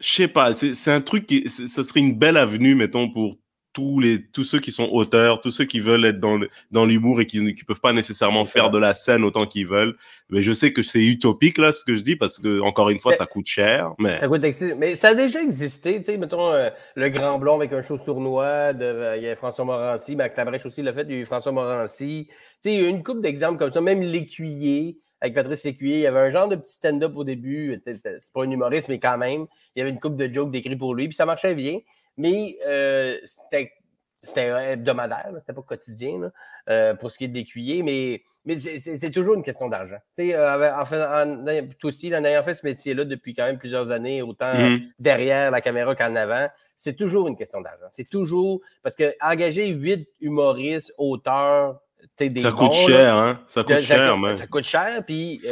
A: je sais pas, c'est un truc qui, ce serait une belle avenue, mettons, pour tous, les, tous ceux qui sont auteurs, tous ceux qui veulent être dans, dans l'humour et qui ne peuvent pas nécessairement faire de la scène autant qu'ils veulent. Mais je sais que c'est utopique, là, ce que je dis, parce que, encore une fois, ça coûte cher. Mais...
B: Ça coûte Mais ça a déjà existé, tu sais, mettons, euh, le Grand Blond avec un show sournois, de, euh, il y a François Morancy, Mac Labrèche aussi l'a fait, eu François Morancy. Tu sais, il y a une couple d'exemples comme ça, même L'Écuyer, avec Patrice Lécuyer. Il y avait un genre de petit stand-up au début. C'est pas un humoriste, mais quand même. Il y avait une coupe de jokes décrits pour lui, puis ça marchait bien. Mais euh, c'était hebdomadaire, c'était pas quotidien euh, pour ce qui est de l'écuyer, mais, mais c'est toujours une question d'argent. Euh, en en, aussi, en ayant fait ce métier-là depuis quand même plusieurs années, autant mmh. derrière la caméra qu'en avant, c'est toujours une question d'argent. C'est toujours parce que engager huit humoristes, auteurs, des
A: ça coûte cher, hein? Ça coûte cher,
B: mais... Ça coûte cher, puis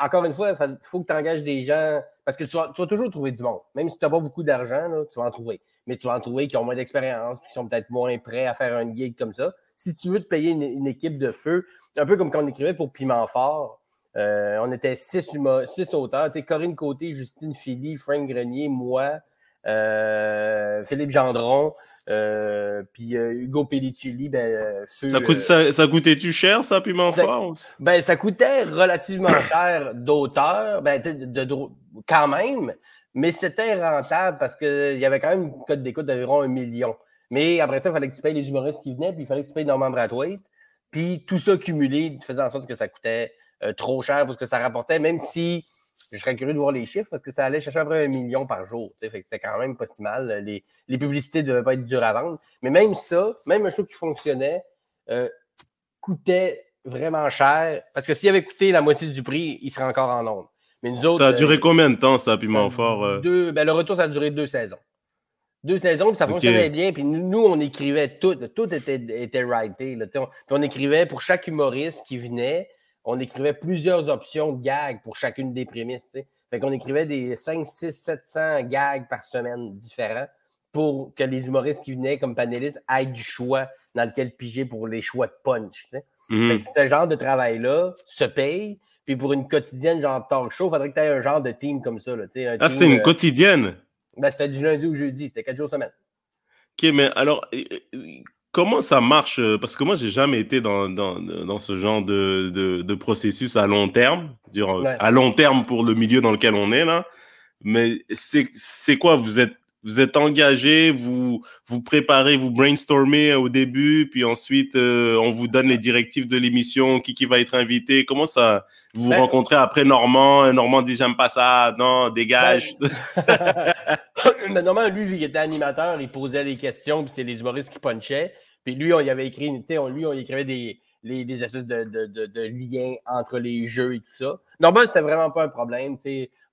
B: encore une fois, il faut que tu engages des gens parce que tu vas, toujours trouver du monde. Même si tu n'as pas beaucoup d'argent, tu vas en trouver. Mais tu vas en trouver qui ont moins d'expérience, qui sont peut-être moins prêts à faire un gig comme ça. Si tu veux te payer une, équipe de feu, un peu comme quand on écrivait pour Piment Fort, euh, on était six, six auteurs. Tu sais, Corinne Côté, Justine Philly, Frank Grenier, moi, euh, Philippe Gendron. Euh, puis Hugo Pellicilli, ben,
A: ça, coûte, ça, coûtait-tu cher, ça, Piment Fort?
B: Ben, ça coûtait relativement cher d'auteur, ben, de, quand même, mais c'était rentable parce qu'il y avait quand même une cote d'écoute d'environ un million. Mais après ça, il fallait que tu payes les humoristes qui venaient, puis il fallait que tu payes Norman Brathwaite. Puis tout ça cumulé faisait en sorte que ça coûtait euh, trop cher pour ce que ça rapportait, même si je serais curieux de voir les chiffres parce que ça allait chercher à peu un million par jour. C'était quand même pas si mal. Les, publicités ne devaient pas être dures à vendre. Mais même ça, même un show qui fonctionnait, euh, coûtait vraiment cher. Parce que s'il avait coûté la moitié du prix, il serait encore en nombre.
A: Mais nous autres, ça a duré euh, combien de temps, ça, Piment Fort?
B: Deux, ben, le retour, ça a duré deux saisons. Deux saisons, puis ça fonctionnait bien. Puis nous, on écrivait tout. Tout était, était writé. Puis on écrivait pour chaque humoriste qui venait, on écrivait plusieurs options de gags pour chacune des prémices. T'sais. Fait qu'on écrivait des 5, 6, 700 gags par semaine différents pour que les humoristes qui venaient comme panélistes aient du choix dans lequel piger pour les choix de punch. Mm Ce genre de travail-là se paye. Puis pour une quotidienne genre talk show, il faudrait que tu aies un genre de team comme ça. Là,
A: ah, c'était une euh, quotidienne?
B: Ben, c'était du lundi au jeudi, c'était quatre jours semaine.
A: OK, mais alors, comment ça marche euh, Parce que moi, j'ai jamais été dans, dans, dans, ce genre de, de, de, processus à long terme, dire, à long terme pour le milieu dans lequel on est là. Mais c'est quoi? Vous êtes vous êtes engagé, vous vous préparez, vous brainstormez au début, puis ensuite euh, on vous donne les directives de l'émission, qui qui va être invité. Comment ça Vous vous ben, rencontrez après Normand, et Normand dit j'aime pas ça, non dégage.
B: Ben, mais [LAUGHS] Normand lui, il était animateur, il posait des questions, puis c'est les humoristes qui punchaient. Puis lui, on y avait écrit, on, lui, on y écrivait des, les, des espèces de, de, de, liens entre les jeux et tout ça. Normalement, c'était vraiment pas un problème.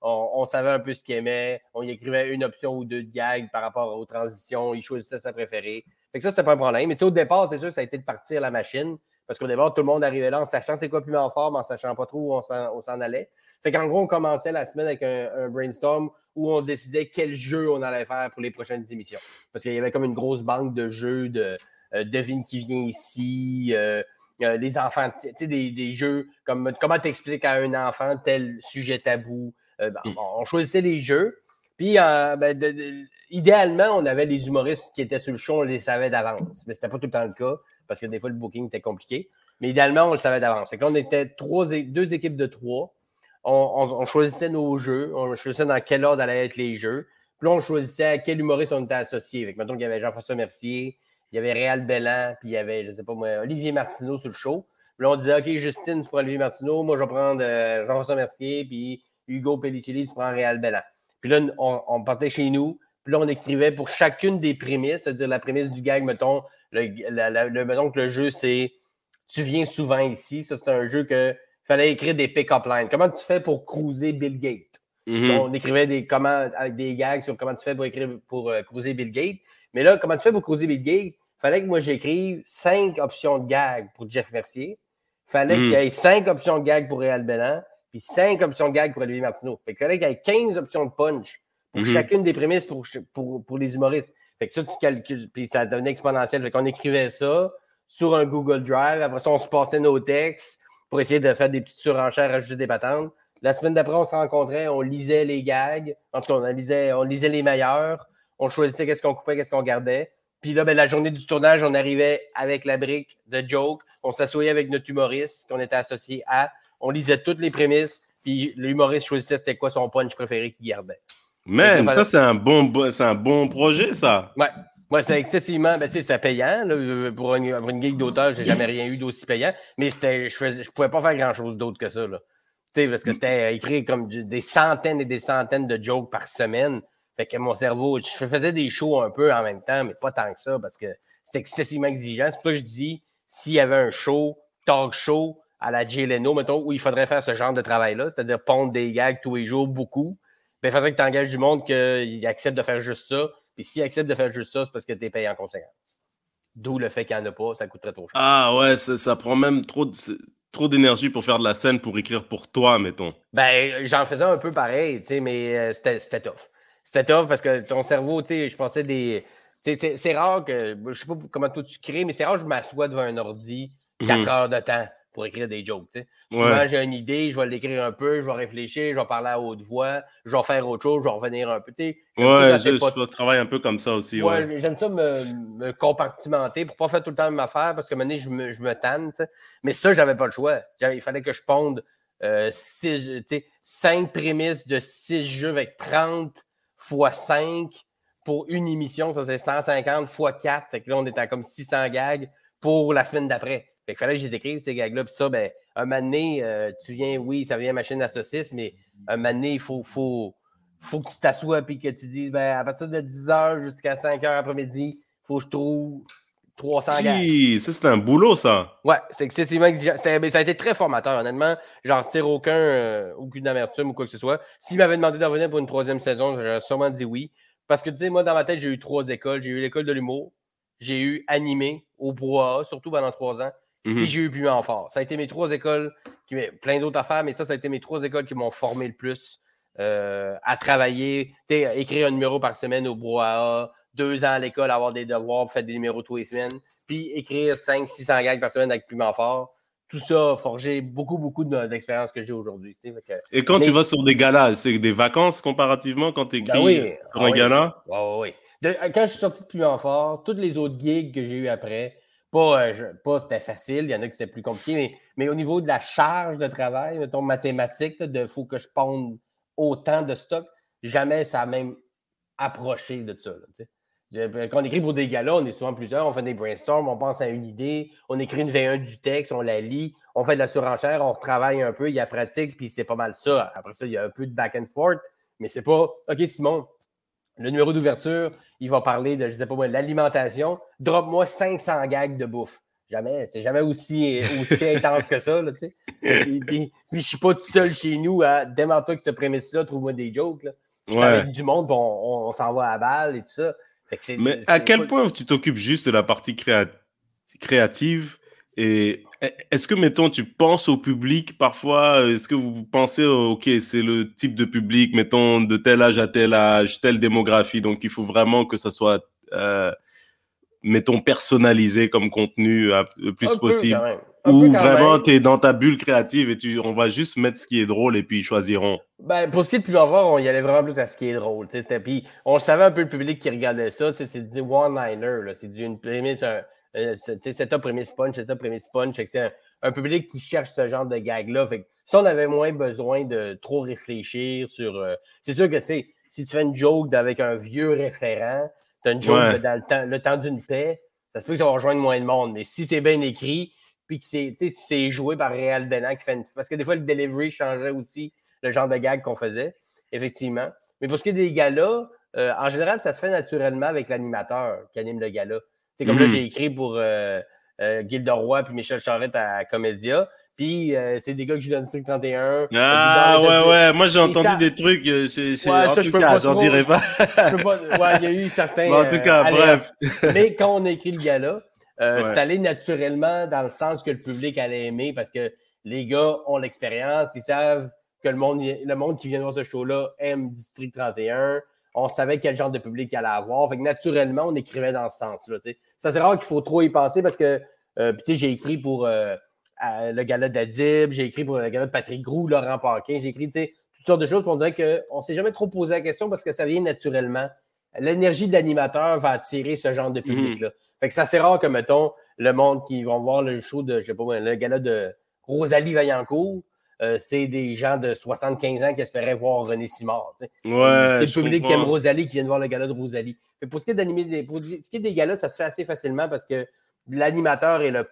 B: On, on, savait un peu ce qu'il aimait. On y écrivait une option ou deux de gags par rapport aux transitions. Il choisissait sa préférée. Fait que ça, c'était pas un problème. Mais au départ, c'est sûr, ça a été de partir la machine. Parce qu'au départ, tout le monde arrivait là en sachant c'est quoi plus en forme, en sachant pas trop où on s'en allait. Fait qu'en gros, on commençait la semaine avec un, un, brainstorm où on décidait quel jeu on allait faire pour les prochaines émissions. Parce qu'il y avait comme une grosse banque de jeux de euh, devine qui vient ici, euh, euh, les enfants, tu sais, des, jeux comme comment t'expliques à un enfant tel sujet tabou. Ben, hmm. on, choisissait les jeux. Puis, ben, idéalement, on avait les humoristes qui étaient sur le show, on les savait d'avance. Mais c'était pas tout le temps le cas parce que des fois, le booking était compliqué. Mais idéalement, on le savait d'avance. C'est on était deux équipes de trois. On, choisissait nos jeux. On choisissait dans quel ordre allaient être les jeux. Puis là, on choisissait à quel humoriste on était associé. Fait que, il y avait Jean-François Mercier, il y avait Réal Bellan, puis il y avait, je sais pas moi, Olivier Martineau sur le show. Puis là, on disait, OK, Justine, tu prends Olivier Martineau, moi, je vais prendre euh, Jean-François Mercier, puis Hugo Pellicelli, tu prends Réal Bellan. Puis là, on, partait chez nous, puis là, on écrivait pour chacune des prémices, c'est-à-dire la prémisse du gag, mettons, le, que le jeu, c'est Tu viens souvent ici. Ça, c'est un jeu que fallait écrire des pick-up lines. Comment tu fais pour cruiser Bill Gates? Mm-hmm. On écrivait des comment avec des gags sur comment tu fais pour écrire pour euh, cruiser Bill Gates. Mais là, comment tu fais pour cruiser Bill Gates? fallait que moi j'écrive cinq options de gag pour Jeff Mercier. fallait hmm. qu'il y ait cinq options de gag pour Réal Bellan, puis cinq options de gag pour Olivier Martineau. Fait qu'il fallait qu'il y ait 15 options de punch pour hmm. chacune des prémices pour, pour, pour, les humoristes. Fait que ça, tu calcules, puis ça devenait exponentiel. Fait qu'on écrivait ça sur un Google Drive. Après ça, on se passait nos textes pour essayer de faire des petites surenchères, ajouter des patentes. La semaine d'après, on se rencontrait, on lisait les gags. En tout cas, on lisait, on lisait les meilleurs. On choisissait qu'est-ce qu'on coupait, qu'est-ce qu'on gardait. Puis là, ben, la journée du tournage, on arrivait avec la brique de joke. On s'assoyait avec notre humoriste qu'on était associé à. On lisait toutes les prémices. Puis l'humoriste choisissait c'était quoi son punch préféré qu'il gardait.
A: Man, ça, c'est un, bon, un bon projet, ça.
B: Ouais. Moi, c'était excessivement, ben, tu sais, c'était payant. Là, pour, une, pour une geek d'auteur, j'ai jamais rien eu d'aussi payant. Mais c'était, je ne je pouvais pas faire grand-chose d'autre que ça. Là. sais, parce que c'était écrit comme des centaines et des centaines de jokes par semaine. Fait que mon cerveau, je faisais des shows un peu en même temps, mais pas tant que ça parce que c'était excessivement exigeant. C'est pour ça que je dis, s'il y avait un show, talk show à la Jay Leno, mettons, où il faudrait faire ce genre de travail-là, c'est-à-dire pondre des gags tous les jours, beaucoup, ben, il faudrait que tu engages du monde qu'il accepte de faire juste ça. Et s'il accepte de faire juste ça, c'est parce que tu es payé en conséquence. D'où le fait qu'il n'y en a pas, ça coûterait trop cher.
A: Ah ouais, ça, prend même trop trop d'énergie pour faire de la scène, pour écrire pour toi, mettons.
B: Ben, j'en faisais un peu pareil, mais euh, c'était tough c'était tough parce que ton cerveau, tu sais, je pensais des. C'est rare que. Je sais pas comment toi tu crées, mais c'est rare que je m'assois devant un ordi 4 mhm. heures de temps pour écrire des jokes. sais. Souvent, j'ai une idée, je vais l'écrire un peu, je vais réfléchir, je vais parler à haute voix, je vais faire autre chose, je vais revenir un peu.
A: Ouais, je, pas... travaille un peu comme ça aussi.
B: Ouais, j'aime ça me, me, compartimenter pour pas faire tout le temps la même affaire parce que maintenant, je me, je me tanne. Mais ça, j'avais pas le choix. Il fallait que je ponde euh, six, 5 prémices de 6 jeux avec 30 fois 5 pour une émission. Ça, c'est 150 fois 4. Fait que là, on était à comme 600 gags pour la semaine d'après. Fait qu'il fallait que je les écrive, ces gags-là. Puis ça, ben, un moment donné, euh, tu viens, oui, ça vient machine à saucisse, mais un moment donné, il faut, faut, faut que tu t'assoies et que tu dises, ben, à partir de 10 h jusqu'à 5 h après-midi, il faut que je trouve 300
A: si, ça, c'est un boulot, ça.
B: Ouais, c'est excessivement exigeant. Ça a été très formateur, honnêtement. J'en retire aucun, euh, aucune amertume ou quoi que ce soit. S'il m'avait demandé d'en venir pour une troisième saison, j'aurais sûrement dit oui. Parce que, tu sais, moi, dans ma tête, j'ai eu trois écoles. J'ai eu l'école de l'humour, j'ai eu animé au bois, surtout pendant trois ans, et mhm. j'ai eu Piment Fort. Ça a été mes trois écoles, qui, plein d'autres affaires, mais ça, ça a été mes trois écoles qui m'ont formé le plus euh, à travailler, écrire un numéro par semaine au bois deux ans à l'école, avoir des devoirs, faire des numéros tous les semaines, puis écrire 500-600 gags par semaine avec Piment Fort. Tout ça a forgé beaucoup, beaucoup d'expérience que j'ai aujourd'hui.
A: Et quand tu vas sur des galas, c'est des vacances comparativement quand tu ben écris sur ah un gala?
B: Oui, oui, oui. quand je suis sorti de Piment Fort, toutes les autres gigs que j'ai eu après, pas, euh, pas c'était facile, il y en a qui c'était plus compliqué, mais, mais, au niveau de la charge de travail, mettons mathématique, il faut que je ponde autant de stock, jamais ça a même approché de ça. Quand on écrit pour des galas, on est souvent plusieurs, on fait des brainstorms, on pense à une idée, on écrit une V1 du texte, on la lit, on fait de la surenchère, on retravaille un peu, il y a pratique, puis c'est pas mal ça. Après ça, il y a un peu de back and forth, mais c'est pas OK, Simon, le numéro d'ouverture, il va parler de, je sais pas moi, l'alimentation. Drop-moi 500 gags de bouffe. Jamais, c'est jamais aussi, aussi [LAUGHS] intense que ça. Là, puis, puis, je suis pas tout seul chez nous à démentir que ce prémisse-là, trouve-moi des jokes. Là. Je avec du monde, on, on, s'en va à balle et tout ça.
A: Mais à quel point tu t'occupes juste de la partie créative et est-ce que, mettons, tu penses au public parfois Est-ce que vous pensez, OK, c'est le type de public, mettons, de tel âge à tel âge, telle démographie, donc il faut vraiment que ça soit, euh, mettons, personnalisé comme contenu euh, le plus possible? Ou vraiment, tu es dans ta bulle créative et tu, on va juste mettre ce qui est drôle et puis ils choisiront?
B: Ben, Pour ce qui est de plus on y allait vraiment plus à ce qui est drôle. Puis on savait un peu le public qui regardait ça, c'est du one-liner, c'est du une prémisse, euh, c'est un prémisse punch, c'est un prémisse punch. C'est un, public qui cherche ce genre de gag-là. Si on avait moins besoin de trop réfléchir sur. Euh, c'est sûr que c'est. Si tu fais une joke avec un vieux référent, tu as une joke dans le temps, le temps d'une paix, ça se peut que ça va rejoindre moins de monde. Mais si c'est bien écrit, puis que c'est joué par Réal Benan qui fait une... Parce que des fois, le delivery changeait aussi le genre de gag qu'on faisait, effectivement. Mais pour ce qui est des galas, euh, en général, ça se fait naturellement avec l'animateur qui anime le gala. C'est comme là, mhm. j'ai écrit pour euh, euh, puis Michel Charette à Comédia. Puis euh, c'est des gars que je donne 31.
A: Ah ouais, ouais. Moi, j'ai entendu des trucs. Euh, c'est, en tout cas, j'en dirais pas.
B: ouais, il y a eu [LAUGHS] certains.
A: en tout cas, bref.
B: Mais [LAUGHS] quand on a écrit le gala, c'est allé naturellement dans le sens que le public allait aimer parce que les gars ont l'expérience. Ils savent que le monde, le monde qui vient voir ce show-là aime District 31 on savait quel genre de public il allait avoir. Fait que naturellement, on écrivait dans ce sens-là. Ça, c'est rare qu'il faut trop y penser parce que euh, j'ai écrit pour euh, le gala d'Adib, j'ai écrit pour le gala de Patrick Groux, Laurent Paquin, j'ai écrit toutes sortes de choses. on dirait qu'on ne s'est jamais trop posé la question parce que ça vient naturellement. L'énergie de l'animateur va attirer ce genre de mhm. public-là. Fait que ça, c'est rare que, mettons, le monde qui va voir le show de, je sais pas, le gala de Rosalie Vaillancourt, euh, c'est des gens de 75 ans qui espéraient voir René Simard. c'est le public qui aime Rosalie qui vient de voir le gala de Rosalie. pour ce qui est d'animer des, pour ce qui est des galas, ça se fait assez facilement parce que l'animateur est le,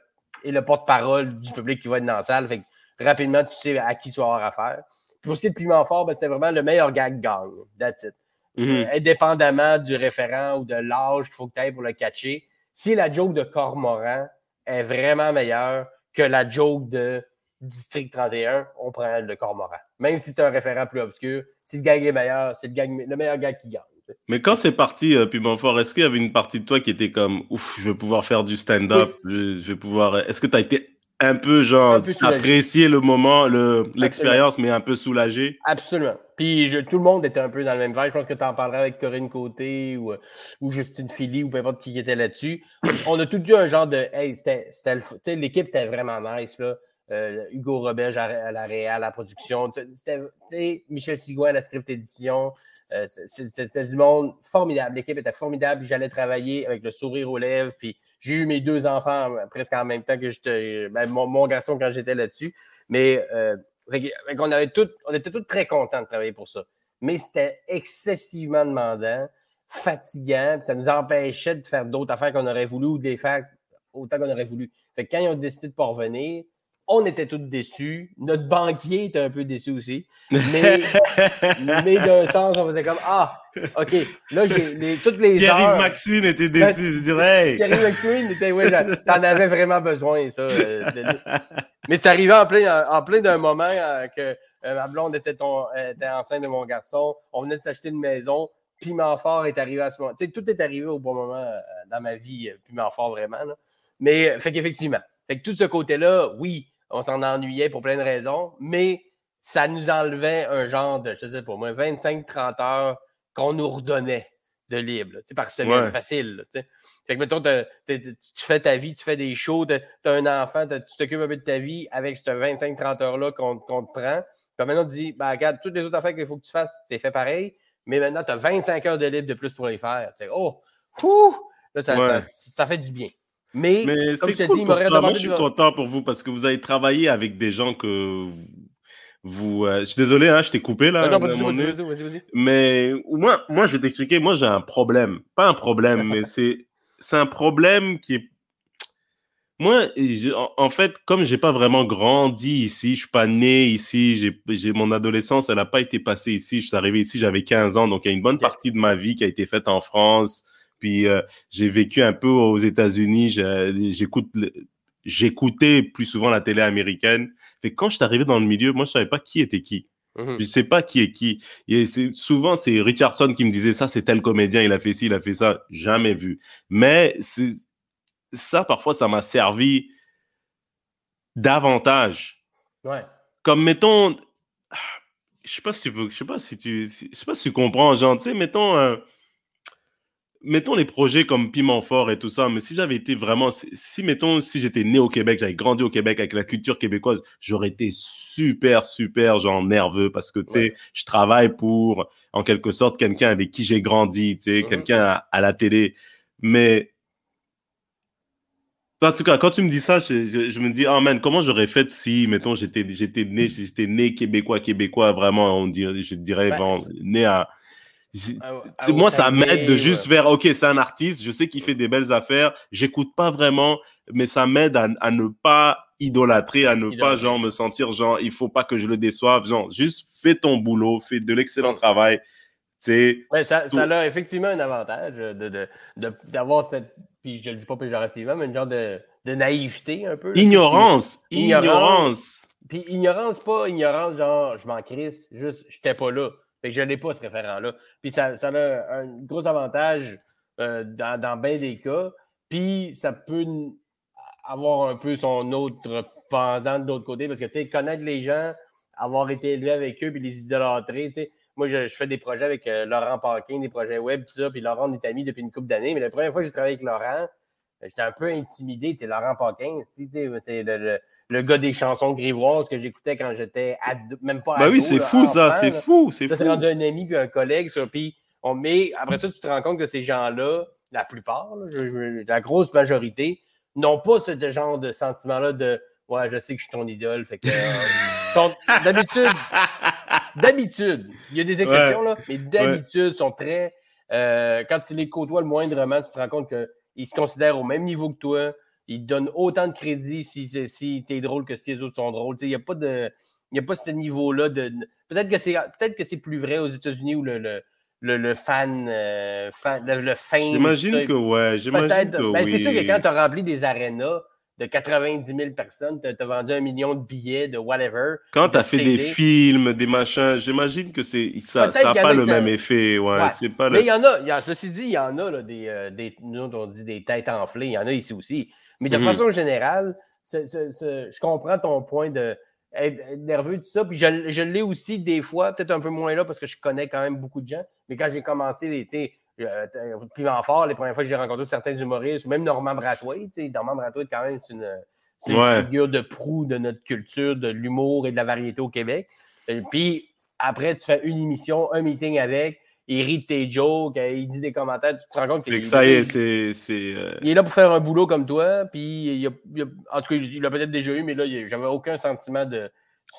B: le porte-parole du public qui va être dans la salle. Fait rapidement, tu sais à qui tu vas avoir affaire. pour ce qui est de Piment Fort, ben, c'était vraiment le meilleur gag gagne. That's it. Mm-hmm. Euh, indépendamment du référent ou de l'âge qu'il faut que tu aies pour le catcher, si la joke de Cormoran est vraiment meilleure que la joke de District 31, on prend le Cormoran. Même si c'est un référent plus obscur, si le gag est meilleur, c'est le, le meilleur gag qui gagne.
A: Mais quand c'est parti, euh, est-ce qu'il y avait une partie de toi qui était comme ouf, je vais pouvoir faire du stand-up, je, vais pouvoir. Est-ce que tu as été un peu genre apprécier le moment, l'expérience, mais un peu soulagé?
B: Absolument. Puis tout le monde était un peu dans le même vibe. Je pense que tu en parleras avec Corinne Côté ou, ou Justine Philly ou peu importe qui était là-dessus. On a tout eu un genre de Hey, c'était l'équipe était vraiment nice. Là. Euh, Hugo Robert à, la réal, à la production. C'était Michel Sigouin à la script édition. Euh, c'était du monde formidable. L'équipe était formidable. J'allais travailler avec le sourire aux lèvres. Puis j'ai eu mes deux enfants euh, presque en même temps que ben, mon, garçon quand j'étais là-dessus. Mais on, avait tout, on était tous très contents de travailler pour ça. mais c'était excessivement demandant, fatigant, ça nous empêchait de faire d'autres affaires qu'on aurait voulu ou de les faire autant qu'on aurait voulu. Quand ils ont décidé de pas revenir, on était tous déçus. Notre banquier était un peu déçu aussi. Mais, [LAUGHS] mais d'un sens, on faisait comme Ah, OK, là, j'ai les, toutes les
A: Pierre-Yves McSween était déçu, je dirais.
B: Pierre-Yves McSween était, oui, t'en avais vraiment besoin, ça. Euh, mais c'est arrivé en plein, en, plein d'un moment euh, que euh, ma blonde était, ton, était enceinte de mon garçon. On venait de s'acheter une maison. Piment fort est arrivé à ce moment. tout est arrivé au bon moment dans ma vie, piment fort vraiment. Mais, fait qu'effectivement, fait que tout ce côté-là, oui, on s'en ennuyait pour plein de raisons, mais ça nous enlevait un genre de, je sais pas moi, 25-30 heures qu'on nous redonnait de libre, sais, par semaine, facile. fait que, mettons, tu fais ta vie, tu fais des shows, tu as un enfant, tu t'occupes un peu de ta vie avec ces 25-30 heures-là qu'on te prend. Puis maintenant, tu dis, ben, regarde, toutes les autres affaires qu'il faut que tu fasses, c'est fait pareil, mais maintenant, tu as 25 heures de libre de plus pour les faire. oh, là, ça, fait du bien. Mais, comme je te dis, il m'aurait
A: demandé. Moi, je suis content pour vous parce que vous avez travaillé avec des gens que vous. Euh, je suis désolé, hein, je t'ai coupé là.
B: Non, non, vas-y, vas-y, vas-y.
A: Mais moi, moi, je vais t'expliquer. Moi, j'ai un problème. Pas un problème, mais [LAUGHS] c'est un problème qui est. Moi, en fait, comme j'ai pas vraiment grandi ici, je suis pas né ici, j'ai mon adolescence, elle n'a pas été passée ici. Je suis arrivé ici, j'avais 15 ans, donc il y a une bonne partie de ma vie qui a été faite en France. Puis euh, j'ai vécu un peu aux États-Unis. J'écoute, j'écoutais plus souvent la télé américaine. Fait quand je suis arrivé dans le milieu, moi je savais pas qui était qui. Mmh je sais pas qui est qui. Et souvent c'est Richardson qui me disait ça, c'est tel comédien, il a fait ci, il a fait ça. Jamais vu. Mais ça parfois ça m'a servi davantage.
B: Ouais.
A: Comme mettons, je sais pas si tu, je sais pas si tu, je sais pas si tu comprends, genre, tu sais, mettons. Euh, mettons les projets comme Piment Fort et tout ça, mais si j'avais été vraiment, si, mettons, si j'étais né au Québec, j'avais grandi au Québec avec la culture québécoise, j'aurais été super, super, genre nerveux parce que, tu sais, je travaille pour, en quelque sorte, quelqu'un avec qui j'ai grandi, tu sais, mmh quelqu'un à, la télé. Mais, en tout cas, quand tu me dis ça, je, me dis, oh man, comment j'aurais fait si, mettons, j'étais, j'étais né, j'étais né québécois, québécois, vraiment, on dirait, je dirais, ben né à, moi, ça m'aide de juste faire, OK, c'est un artiste, je sais qu'il fait des belles affaires, j'écoute pas vraiment, mais ça m'aide à, ne pas idolâtrer, à ne pas, genre, me sentir, genre, il faut pas que je le déçoive, genre, juste fais ton boulot, fais de l'excellent travail.
B: Ouais, ça, ça, a effectivement un avantage de, d'avoir de, cette, puis je le dis pas péjorativement, mais une genre de, naïveté un peu.
A: ignorance, ignorance.
B: Puis ignorance, pas ignorance, genre, je m'en crisse, juste, j'étais pas là. Fait je n'ai pas ce référent-là. Puis ça, ça, a un gros avantage euh, dans, dans bien des cas. Puis ça peut avoir un peu son autre pendant de l'autre côté. Parce que, tu sais, connaître les gens, avoir été élevé avec eux, puis les idolâtrer, tu sais. Moi, je, fais des projets avec euh, Laurent Parkin, des projets web, tout ça. Puis Laurent, on est amis depuis une couple d'années. Mais la première fois que j'ai travaillé avec Laurent, j'étais un peu intimidé. Tu sais, Laurent Parkin, c'est le le gars des chansons grivoises que j'écoutais quand j'étais même pas
A: Ben oui, c'est fou ça, c'est fou, c'est fou.
B: Ça, c'est rendu un ami puis un collègue, ça. Puis on met, après ça, tu te rends compte que ces gens-là, la plupart, la grosse majorité, n'ont pas ce genre de sentiment-là de Ouais, je sais que je suis ton idole. Fait que, euh, d'habitude, d'habitude, il y a des exceptions, là, mais d'habitude, sont très. Euh, quand tu les côtoies le moindrement, tu te rends compte qu'ils se considèrent au même niveau que toi il donne autant de crédit si, si tu es drôle que si les autres sont drôles. Il n'y a pas de. Il a pas ce niveau-là de. Peut-être que c'est peut-être que c'est plus vrai aux États-Unis où le, le, le, fan, euh, le, le
A: J'imagine que ouais, j'imagine que
B: ben, C'est sûr que quand tu as rempli des arénas de 90 000 personnes, tu as, vendu un million de billets, de whatever.
A: Quand tu as fait des films, des machins, j'imagine que c'est ça n'a pas le même effet. Ouais, C'est pas
B: Mais il y en a, y a, ceci dit, il y en a là, des, euh, des, nous on dit des têtes enflées, il y en a ici aussi. Mais de mmh façon générale, je comprends ton point de être nerveux, tout ça. Puis je, je l'ai aussi des fois, peut-être un peu moins là parce que je connais quand même beaucoup de gens. Mais quand j'ai commencé, l'été, euh, Piment Fort, les premières fois que j'ai rencontré certains humoristes, ou même Normand Bratois, Normand Bratois, quand même, c'est une, figure de proue de notre culture, de l'humour et de la variété au Québec. Et puis après, tu fais une émission, un meeting avec, il rit de tes jokes, euh, il dit des commentaires, tu te rends compte
A: qu'il ça y est, c'est. Euh,
B: il est là pour faire un boulot comme toi, puis il a, en tout cas, il l'a peut-être déjà eu, mais là, j'avais aucun sentiment de,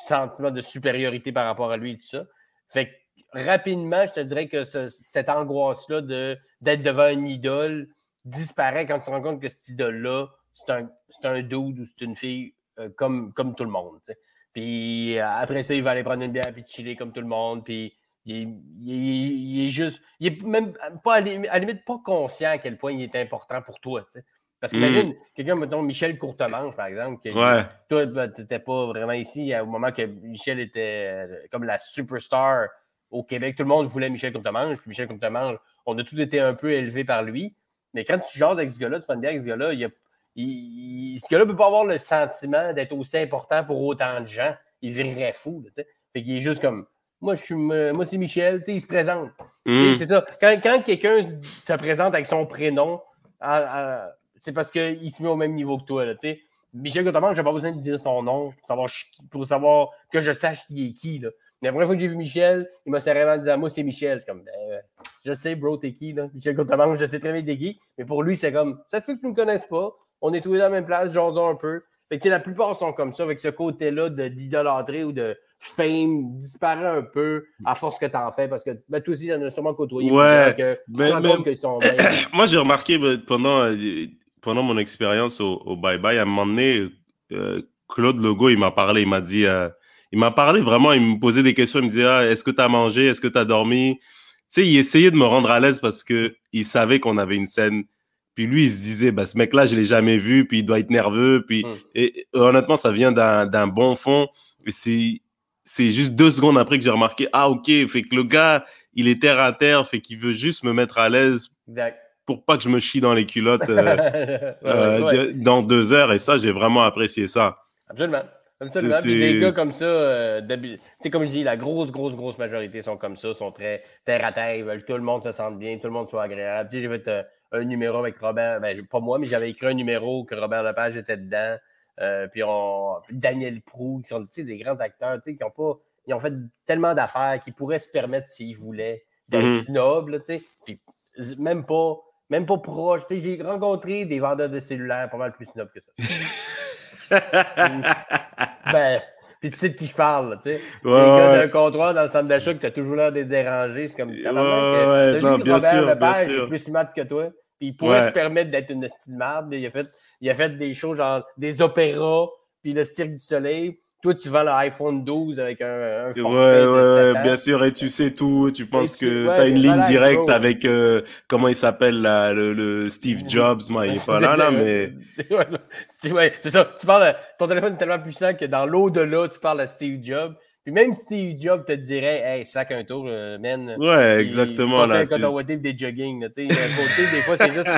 B: sentiment de supériorité par rapport à lui et tout ça. Fait rapidement, je te dirais que cette angoisse-là d'être devant une idole disparaît quand tu te rends compte que cette idole-là, c'est un, un dude ou c'est une fille euh, comme, comme tout le monde. Puis euh, après ça, il va aller prendre une bière puis chiller comme tout le monde. Puis il, est juste. Il est même pas à la limite pas conscient à quel point il est important pour toi. Parce qu'imagine, mm. quelqu'un, mettons, Michel Courtemanche, par exemple, que toi, ben, tu n'étais pas vraiment ici au moment que Michel était euh, comme la superstar au Québec. Tout le monde voulait Michel Courtemanche, puis Michel Courtemanche, on a tous été un peu élevés par lui. Mais quand tu jases avec ce gars-là, tu prends bien avec ce gars-là, il, il, ce gars-là ne peut pas avoir le sentiment d'être aussi important pour autant de gens. Il virerait fou. Là, fait qu'il est juste comme moi, je suis moi, c'est Michel, il se présente. Mm. C'est ça. Quand, quand quelqu'un se présente avec son prénom, c'est parce qu'il se met au même niveau que toi. Là, Michel Cotamant, je n'ai pas besoin de dire son nom pour savoir, pour savoir que je sache qui est qui. Là. La première fois que j'ai vu Michel, il m'a sérieusement dit Moi, c'est Michel. Comme, ben, je sais, bro, t'es qui, là? Michel Cotamant, je sais très bien t'es qui. Mais pour lui, c'est comme Ça se fait que tu ne me connaisses pas. On est tous dans la même place, jasons un peu. Fait que, la plupart sont comme ça, avec ce côté-là d'idolâtrer ou de fame disparaît un peu à force que tu en fais parce que ben, toi aussi, il y en a sûrement côtoyé.
A: Ouais. Que, [COUGHS] Moi, j'ai remarqué ben, pendant, euh, pendant mon expérience au, Bye Bye, à un moment donné, euh, Claude Logo, il m'a parlé, il m'a dit, euh, il m'a parlé vraiment, il me posait des questions, il me disait, ah, est-ce que tu as mangé, est-ce que tu as dormi? Tu sais, il essayait de me rendre à l'aise parce qu'il savait qu'on avait une scène puis lui, il se disait, bah, ce mec-là, je ne l'ai jamais vu, puis il doit être nerveux. Puis hum. et, honnêtement, ça vient d'un bon fond. Et c'est juste deux secondes après que j'ai remarqué, ah, ok, fait que le gars, il est terre à terre, fait qu'il veut juste me mettre à l'aise pour pas que je me chie dans les culottes [LAUGHS] euh, euh, dans deux heures. Et ça, j'ai vraiment apprécié ça.
B: Absolument. Absolument. des gars comme ça, euh, c'est comme je dis, la grosse, grosse, grosse majorité sont comme ça, sont très terre à terre, ils veulent que tout le monde se sente bien, tout le monde soit agréable. Tu sais, un numéro avec Robert, ben, pas moi, mais j'avais écrit un numéro que Robert Lepage était dedans. Euh, puis on, Daniel Prou, qui sont des grands acteurs qui ont pas. Ils ont fait tellement d'affaires qu'ils pourraient se permettre, s'ils voulaient, d'être mm nobles. Puis même pas, même pas proche. J'ai rencontré des vendeurs de cellulaires pas mal plus nobles que ça. [LAUGHS] ben, puis tu sais de qui je parle, tu sais. les gars d'un comptoir dans le centre d'achat que tu as toujours l'air de déranger, c'est comme. Ouais,
A: ouais, non, bien sûr, Lepage, bien sûr.
B: plus smart que toi. Puis il pourrait se permettre d'être une estime marde. Il a, fait, il a fait des choses genre des opéras, puis le Cirque du Soleil. Toi, tu vends l'iPhone 12 avec un, un
A: Ouais, ouais, bien sûr. Et tu sais tout. Tu penses que tu as une ligne directe avec, euh, comment il s'appelle, le, le, Steve [LAUGHS] Jobs? Moi, il est pas là, là, [LAUGHS] mais...
B: ouais, c'est ça. Tu parles, ton téléphone est tellement puissant que dans l'au-delà, tu parles à Steve Jobs. Puis même Steve Jobs te dirait, hey, sac un tour, euh, man.
A: Ouais, exactement. Là,
B: quand on des jogging, tu sais, côté, des fois, c'est juste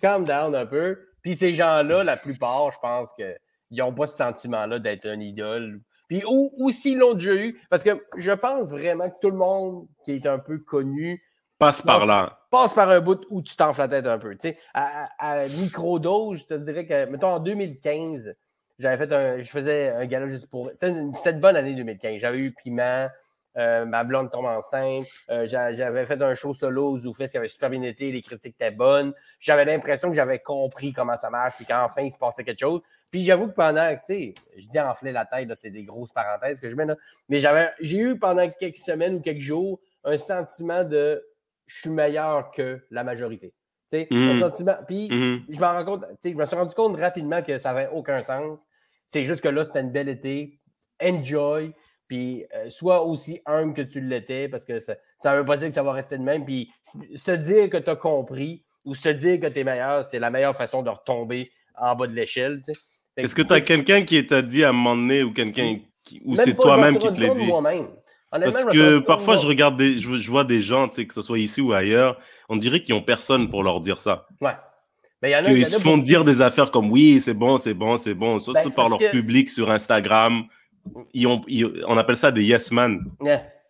B: calm down un peu. Puis ces gens-là, la plupart, je pense qu'ils n'ont pas ce sentiment-là d'être un idole. Puis ou, s'ils l'ont déjà eu, parce que je pense vraiment que tout le monde qui est un peu connu
A: passe par là.
B: Passe par un bout où tu t'enfles la tête un peu. Tu sais, à, à microdose, je te dirais que, mettons, en 2015, j'avais fait un. Je faisais un gala juste pour. C'était une bonne année 2015. J'avais eu Piment, euh, ma blonde tombe enceinte. Euh, j'avais fait un show solo aux Zoufest qui avait super bien été, les critiques étaient bonnes. J'avais l'impression que j'avais compris comment ça marche, puis qu'enfin il se passait quelque chose. Puis j'avoue que pendant, tu sais, je dis enfler la tête, c'est des grosses parenthèses que je mets là, mais j'avais, j'ai eu pendant quelques semaines ou quelques jours un sentiment de je suis meilleur que la majorité. Mmh. sentiment. Puis mmh. je me rends compte, je me suis rendu compte rapidement que ça n'avait aucun sens. C'est juste que là, c'était une belle été. Enjoy. Puis euh, sois aussi humble que tu l'étais, parce que ça ne veut pas dire que ça va rester de même. Puis se dire que tu as compris ou se dire que tu es meilleur, c'est la meilleure façon de retomber en bas de l'échelle.
A: Est-ce que tu as quelqu'un qui t'a dit à un moment donné ou quelqu'un ou c'est toi-même qui te l'a dit? Parce que parfois, je regarde des, je, vois des gens, que ce soit ici ou ailleurs, on dirait qu'ils n'ont personne pour leur dire ça.
B: Ouais.
A: Ben, y en a, Qu'ils se font dire des affaires comme oui, c'est bon, c'est bon, c'est bon. Soit ben, par leur public sur Instagram. On appelle ça des yes man.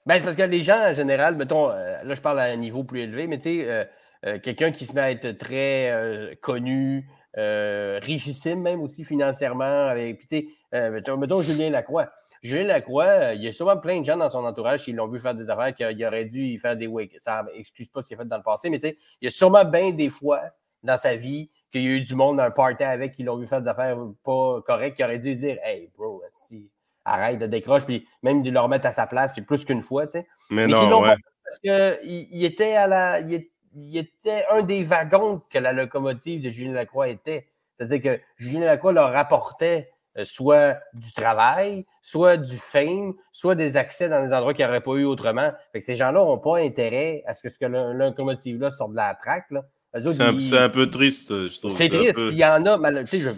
B: Ben, c'est parce que les gens, en général, mettons, euh, là, je parle à un niveau plus élevé, mais tu sais, euh, euh, quelqu'un qui se met à être très connu, richissime même aussi financièrement, avec, tu sais, mettons, Julien Lacroix. Julien Lacroix, il y a souvent plein de gens dans son entourage qui l'ont vu faire des affaires qu'il aurait dû faire des wake. Ça excuse pas ce qu'il a fait dans le passé, mais tu sais, il y a sûrement bien des fois dans sa vie qu'il y a eu du monde dans un party avec qui l'ont vu faire des affaires pas correctes, qui aurait dû dire Hey, bro, arrête, de décroche, puis même de le remettre à sa place, puis plus qu'une fois, tu sais.
A: Mais, non, ouais.
B: Parce qu'il il était à la. Il, était un des wagons que la locomotive de Julien Lacroix était. C'est-à-dire que Julien Lacroix leur rapportait euh, soit du travail, soit du fame, soit des accès dans des endroits qu'il n'y aurait pas eu autrement. Fait que ces gens-là n'ont pas intérêt à ce que, ce que locomotive-là sorte de la traque.
A: C'est un, peu triste, je trouve.
B: C'est triste. il y en a, je,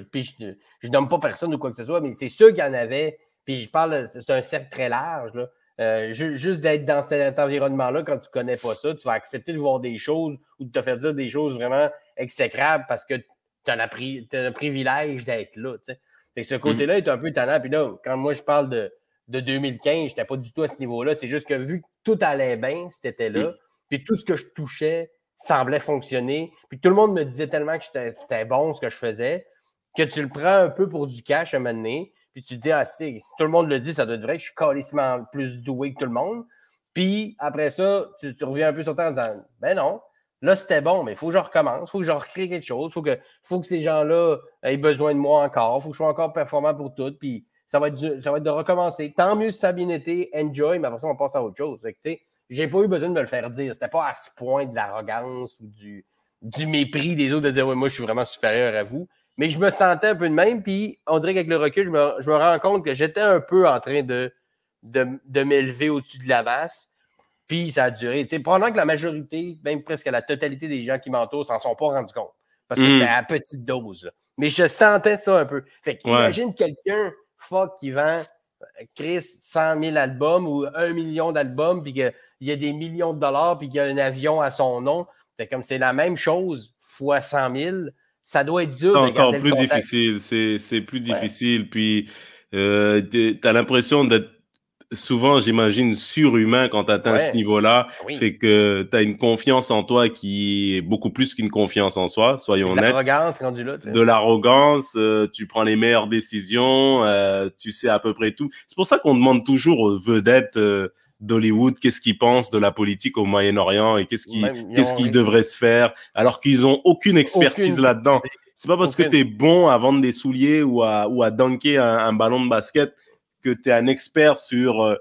B: je, nomme pas personne ou quoi que ce soit, mais c'est sûr qu'il y en avait. Puis je parle, c'est un cercle très large. Là. Euh, juste d'être dans cet environnement-là, quand tu ne connais pas ça, tu vas accepter de voir des choses ou de te faire dire des choses vraiment exécrables parce que tu as, le privilège d'être là. Fait ce mmh. côté-là est un peu tannant. Puis là, quand moi je parle de, de 2015, je n'étais pas du tout à ce niveau-là. C'est juste que vu que tout allait bien, c'était là, mmh. puis tout ce que je touchais semblait fonctionner, puis tout le monde me disait tellement que c'était bon ce que je faisais, que tu le prends un peu pour du cash à un moment donné, puis tu te dis, ah, si, tout le monde le dit, ça doit être vrai je suis carrément plus doué que tout le monde. Puis après ça, tu, reviens un peu sur terre en disant, ben non, Là, c'était bon, mais il faut que je recommence, il faut que je recrée quelque chose, il faut que, faut que ces gens-là aient besoin de moi encore, il faut que je sois encore performant pour tout, puis ça va être, ça va être de recommencer. Tant mieux si ça bien été, enjoy, mais après ça, on passe à autre chose. J'ai pas eu besoin de me le faire dire. C'était pas à ce point de l'arrogance ou du, du mépris des autres de dire, moi, je suis vraiment supérieur à vous. Mais je me sentais un peu de même, puis on dirait qu'avec le recul, je me, je me rends compte que j'étais un peu en train de, de, de m'élever au-dessus de la masse. Puis ça a duré. pendant que la majorité, même presque la totalité des gens qui m'entourent s'en sont pas rendus compte. Parce que hmm. c'était à petite dose. Mais je sentais ça un peu. Fait que imagine quelqu'un, fuck, qui vend euh, Chris 100 000 albums ou 1 million d'albums, puis qu'il y a des millions de dollars, puis qu'il y a un avion à son nom. C'est comme c'est la même chose fois 100 000. Ça doit être dur.
A: C'est encore plus difficile. C'est plus difficile. Puis, euh, tu as l'impression d'être souvent, j'imagine, surhumain quand tu atteins ce niveau-là. c'est Fait que tu as une confiance en toi qui est beaucoup plus qu'une confiance en soi, soyons honnêtes. De
B: l'arrogance rendu là.
A: De l'arrogance, euh, tu prends les meilleures décisions, euh, tu sais à peu près tout. C'est pour ça qu'on demande toujours aux vedettes euh, d'Hollywood qu'est-ce qu'ils pensent de la politique au Moyen-Orient et qu'est-ce qui, qu'est-ce qui devrait se faire, alors qu'ils ont aucune expertise là-dedans. C'est pas parce que tu es bon à vendre des souliers ou à, ou à dunker un ballon de basket que tu es un expert sur euh,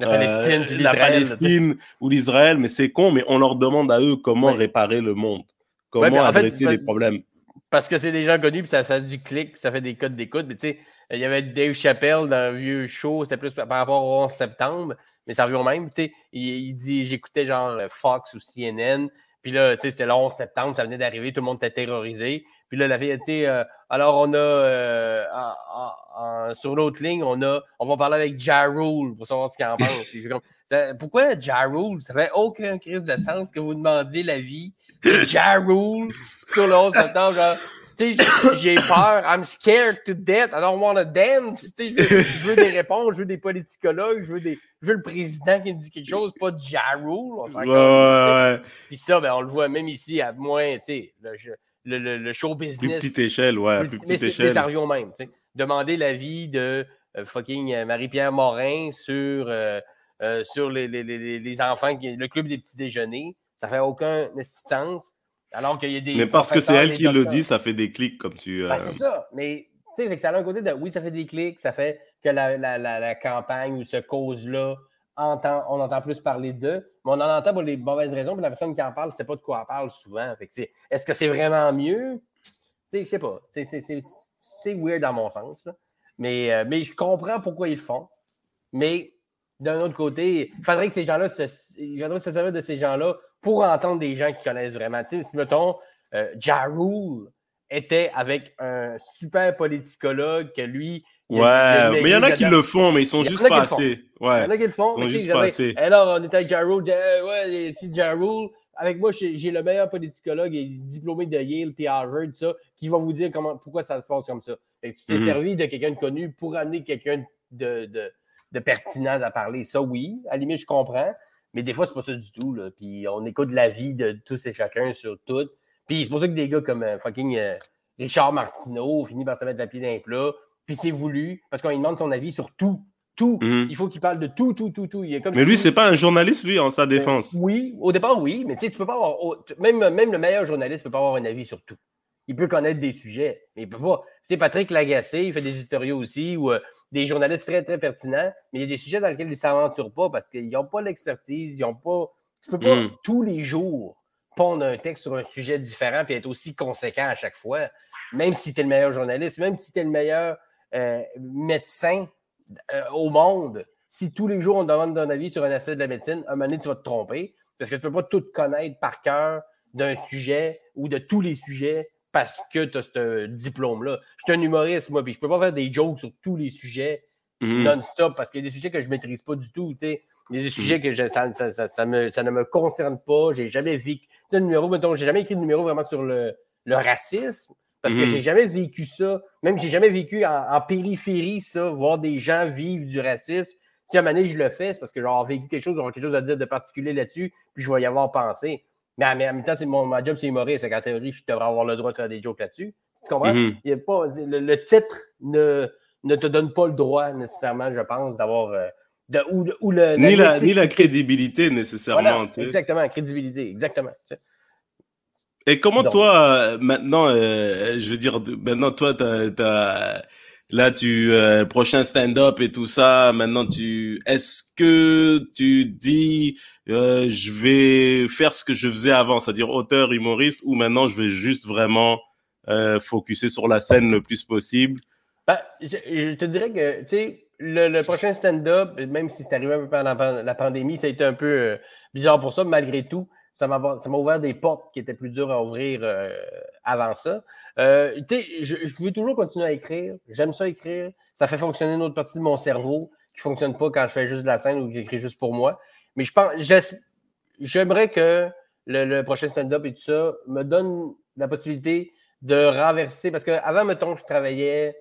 A: la Palestine, euh, ou l'Israël, mais c'est con, mais on leur demande à eux comment réparer le monde, comment adresser les problèmes.
B: Parce que c'est gens connus, puis ça fait du clic, ça fait des codes d'écoute. Mais tu sais, il y avait Dave Chappelle dans un vieux show, c'était plus par rapport au 11 septembre, mais ça revient au même. Tu sais, il, dit j'écoutais genre Fox ou CNN, puis là, tu sais, c'était le 11 septembre, ça venait d'arriver, tout le monde était terrorisé. Puis là, la vérité, euh, alors on a, euh, sur l'autre ligne, on a, on va parler avec Ja Rule pour savoir ce qu'il en pense. [LAUGHS] Euh, pourquoi Ja Rule? Ça fait aucun crise de sens que vous demandiez l'avis de [LAUGHS] Ja Rule sur le 11 septembre. j'ai peur. I'm scared to death. I don't want to dance. Je, je veux des réponses. Je veux des politicologues. Je veux, des, je veux le président qui me dit quelque chose, pas Ja Rule.
A: Ouais, ouais,
B: Puis ça, ben, on le voit même ici à moins, tu sais, le, le, show business. Plus
A: petite échelle, ouais. Plus, petite mais, échelle.
B: ça revient au même. Demander l'avis de euh, fucking euh, Marie-Pierre Morin sur, euh, sur les, les, les, les, enfants, le club des petits déjeuners, ça fait aucun sens. Alors qu'il y a des.
A: Mais parce que c'est elle qui le dit, ça fait des clics comme tu.
B: Ben, c'est ça. Mais tu sais, ça a un côté de oui, ça fait des clics, ça fait que la, la, campagne ou ce cause-là on entend plus parler d'eux, mais on en entend pour les mauvaises raisons, puis la personne qui en parle, c'est pas de quoi elle parle souvent. Est-ce que c'est vraiment mieux? Je sais pas. C'est weird dans mon sens. Mais, euh, mais je comprends pourquoi ils le font. Mais d'un autre côté, il faudrait que ces gens-là se, se servir de ces gens-là pour entendre des gens qui connaissent vraiment. si, mettons, euh, Ja Rule était avec un super politicologue que lui,
A: Ouais, mais il y en a qui le font, mais ils sont juste pas assez. Ouais.
B: Il y en a qui le font.
A: Ils sont juste pas assez.
B: Alors, on était avec Jarrell. Ouais, si Jarrell, avec moi, j'ai le meilleur politicologue et diplômé de Yale puis Harvard, ça, qui va vous dire comment, pourquoi ça se passe comme ça. Et tu t'es mhm. servi de quelqu'un de connu pour amener quelqu'un de, de, de, pertinent à parler. Ça, oui, à la limite, je comprends. Mais des fois, c'est pas ça du tout. Là. Puis on écoute la vie de tous et chacun sur tout. Puis c'est pour ça que des gars comme euh, fucking euh, Richard Martineau finissent par se mettre la pied d'un plat puis c'est voulu, parce qu'on lui demande son avis sur tout. Tout. Mhm. Il faut qu'il parle de tout, tout, tout, tout.
A: Il comme mais lui, c'est pas un journaliste, lui, en sa ben, défense.
B: oui, au départ, oui, mais tu sais, tu peux pas avoir. Même, même le meilleur journaliste peut pas avoir un avis sur tout. Il peut connaître des sujets, mais il peut pas. Tu sais, Patrick Lagacé, il fait des éditoriaux aussi, ou euh, des journalistes très, très pertinents, mais il y a des sujets dans lesquels ils ne s'aventurent pas parce qu'ils n'ont pas l'expertise, ils n'ont pas. Tu peux pas hmm. tous les jours pondre un texte sur un sujet différent et être aussi conséquent à chaque fois, même si tu es le meilleur journaliste, même si tu es le meilleur euh, médecin euh, au monde. Si tous les jours on demande ton avis sur un aspect de la médecine, à un moment donné, tu vas te tromper parce que tu ne peux pas tout connaître par cœur d'un sujet ou de tous les sujets parce que tu as ce diplôme-là. Je suis un humoriste, moi, puis je peux pas faire des jokes sur tous les sujets mhm. non-stop parce qu'il y a des sujets que je maîtrise pas du tout. Il y a des sujets que ça, ne me concerne pas. J'ai jamais vécu. Tu numéro, mettons, j'ai jamais écrit de numéro vraiment sur le, racisme parce que mhm. j'ai jamais vécu ça. Même j'ai jamais vécu en, périphérie ça, voir des gens vivre du racisme. Si à un moment donné, je le fais, c'est parce que j'aurais vécu quelque chose, j'aurais quelque chose à dire de particulier là-dessus, puis je vais y avoir pensé. Mais en même temps, mon, ma job, c'est humoriste. En théorie, je devrais avoir le droit de faire des jokes là-dessus. Tu comprends? Il y a pas, le, titre ne, ne te donne pas le droit nécessairement, je pense, d'avoir. Euh, de, ou, le,
A: ni, la, ni, la, crédibilité nécessairement.
B: Exactement, crédibilité, exactement.
A: Et comment toi, maintenant, euh, je veux dire, maintenant, toi, as, là, tu, euh, prochain stand-up et tout ça, maintenant, tu, est-ce que tu dis, euh, je vais faire ce que je faisais avant, c'est-à-dire auteur, humoriste, ou maintenant je vais juste vraiment euh, focuser sur la scène le plus possible?
B: Ben, je, te dirais que, tu sais, le, prochain stand-up, même si c'est arrivé un peu pendant la pandémie, ça a été un peu euh, bizarre pour ça, malgré tout, ça m'a ouvert des portes qui étaient plus dures à ouvrir euh, avant ça. Euh, je, je veux toujours continuer à écrire. J'aime ça écrire. Ça fait fonctionner une autre partie de mon cerveau qui ne fonctionne pas quand je fais juste de la scène ou que j'écris juste pour moi. Mais je pense, j'aimerais que le, prochain stand-up et tout ça me donne la possibilité de renverser. Parce qu'avant, mettons, je travaillais,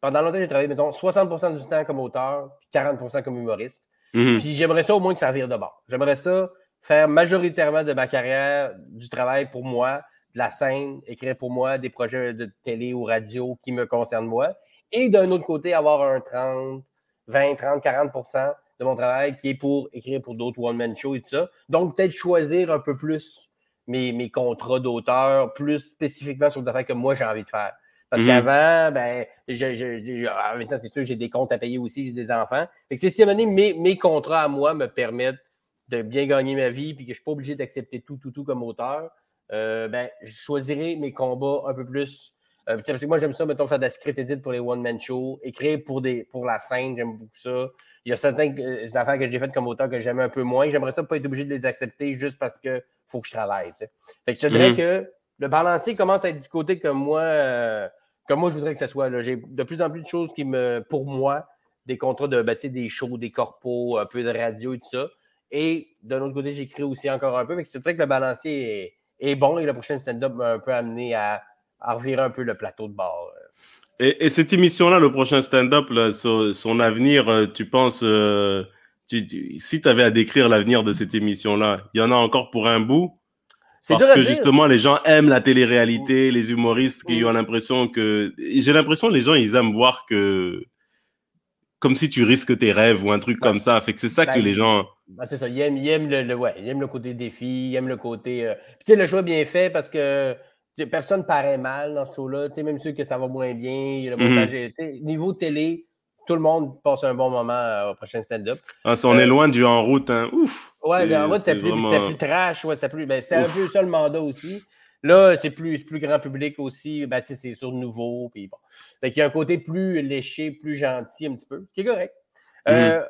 B: pendant longtemps, j'ai travaillé, mettons, 60% du temps comme auteur, puis 40% comme humoriste. Mhm. Puis j'aimerais ça au moins que ça vire de bord. J'aimerais ça faire majoritairement de ma carrière du travail pour moi, de la scène, écrire pour moi des projets de télé ou radio qui me concernent moi. Et d'un autre côté, avoir un 30, 20, 30, 40% de mon travail qui est pour écrire pour d'autres one-man shows et tout ça. Donc, peut-être choisir un peu plus mes, mes contrats d'auteur, plus spécifiquement sur des affaires que moi j'ai envie de faire. Parce mhm. qu'avant, ben, en même temps, c'est sûr, j'ai des comptes à payer aussi, j'ai des enfants. Fait que c'est si à mes, mes contrats à moi me permettent de bien gagner ma vie puis que je ne suis pas obligé d'accepter tout, tout, tout comme auteur, euh, ben, je choisirai mes combats un peu plus. Euh, parce que moi, j'aime ça, mettons, faire de la script edit pour les one-man shows, écrire pour, des, pour la scène, j'aime beaucoup ça. Il y a certaines euh, affaires que j'ai faites comme auteur que j'aime un peu moins. J'aimerais ça pas être obligé de les accepter juste parce qu'il faut que je travaille. Fait que je dirais mhm. que le balancier commence à être du côté que moi, euh, comme moi je voudrais que ce soit. J'ai de plus en plus de choses qui me, pour moi, des contrats de ben, des shows, des corpos, un peu de radio et tout ça. Et de l'autre côté, j'écris aussi encore un peu. C'est vrai que le balancier est, bon et le prochain stand-up m'a un peu amené à, à revirer un peu le plateau de bord. Euh.
A: Et, cette émission-là, le prochain stand-up, son, avenir, euh, tu penses, euh, si tu avais à décrire l'avenir de cette émission-là, il y en a encore pour un bout? Parce que justement, les gens aiment la télé-réalité, les humoristes qui ont l'impression que. J'ai l'impression que les gens, ils aiment voir que. Comme si tu risques tes rêves ou un truc comme ça. Fait que c'est ça que ben, les gens.
B: Ben, c'est ça. Ils aiment, le, ouais, ils aiment le côté défi, ils aiment le côté. Euh, tu sais, le choix bien fait parce que Personne paraît mal dans ce show-là. Même ceux que ça va moins bien. Le mhm. Niveau télé, tout le monde passe un bon moment euh, au prochain stand-up.
A: Ah, si on est euh, loin du en route, hein. ouf!
B: Ouais, en route, c'était plus, plus, trash. Ouais, c'était plus, ben, un peu ça le mandat aussi. Là, c'est plus, plus grand public aussi. Ben, c'est sur nouveau. Puis bon. Fait il y a un côté plus léché, plus gentil un petit peu, qui est correct. Euh, mhm.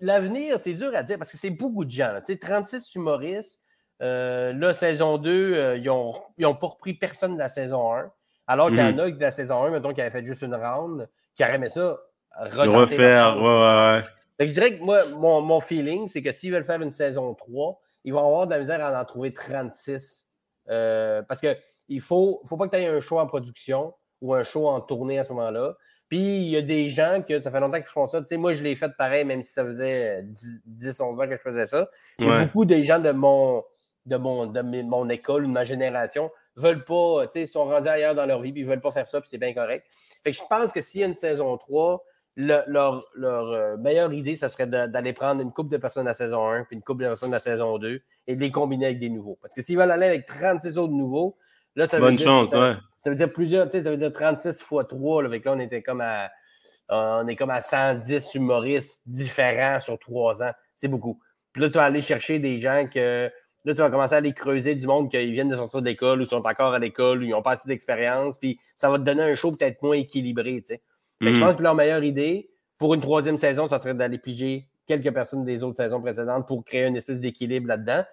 B: L'avenir, c'est dur à dire parce que c'est beaucoup de gens. sais 36 humoristes, euh, là, saison 2, euh, ils n'ont ont pas repris personne de la saison 1. Alors qu'il y en mhm. a de la saison 1, mettons, qui avait fait juste une round, qui aurait aimé ça.
A: Refaire, ouais, ouais,
B: ouais. je dirais que moi, mon, mon feeling, c'est que s'ils veulent faire une saison 3, ils vont avoir de la misère à en trouver 36. Euh, parce qu'il ne faut, faut pas que tu aies un show en production ou un show en tournée à ce moment-là. Puis il y a des gens que ça fait longtemps qu'ils font ça. Tu sais, moi, je l'ai fait pareil, même si ça faisait 10, 10 11 ans que je faisais ça. Il beaucoup de gens de mon, de mon, de mon école ou de ma génération veulent pas, tu sais, sont rendus ailleurs dans leur vie, puis ils veulent pas faire ça, puis c'est bien correct. Fait que je pense que s'il y a une saison 3, leur, euh, meilleure idée, ça serait d'aller prendre une coupe de personnes à la saison 1 puis une coupe de personnes à la saison 2 et de les combiner avec des nouveaux. Parce que s'ils veulent aller avec 36 autres nouveaux, là, ça veut
A: Bonne
B: dire.
A: chance,
B: ça, veut dire plusieurs, tu sais, ça veut dire 36 fois 3. Là, avec là, on était comme à on est comme à 110 humoristes différents sur trois ans. C'est beaucoup. Puis là, tu vas aller chercher des gens que. Là, tu vas commencer à aller creuser du monde qui viennent de sortir d'école ou sont encore à l'école ou ils n'ont pas assez d'expérience. Puis ça va te donner un show peut-être moins équilibré. Tu sais. Je mhm. pense que leur meilleure idée pour une troisième saison, ça serait d'aller piger quelques personnes des autres saisons précédentes pour créer une espèce d'équilibre là-dedans.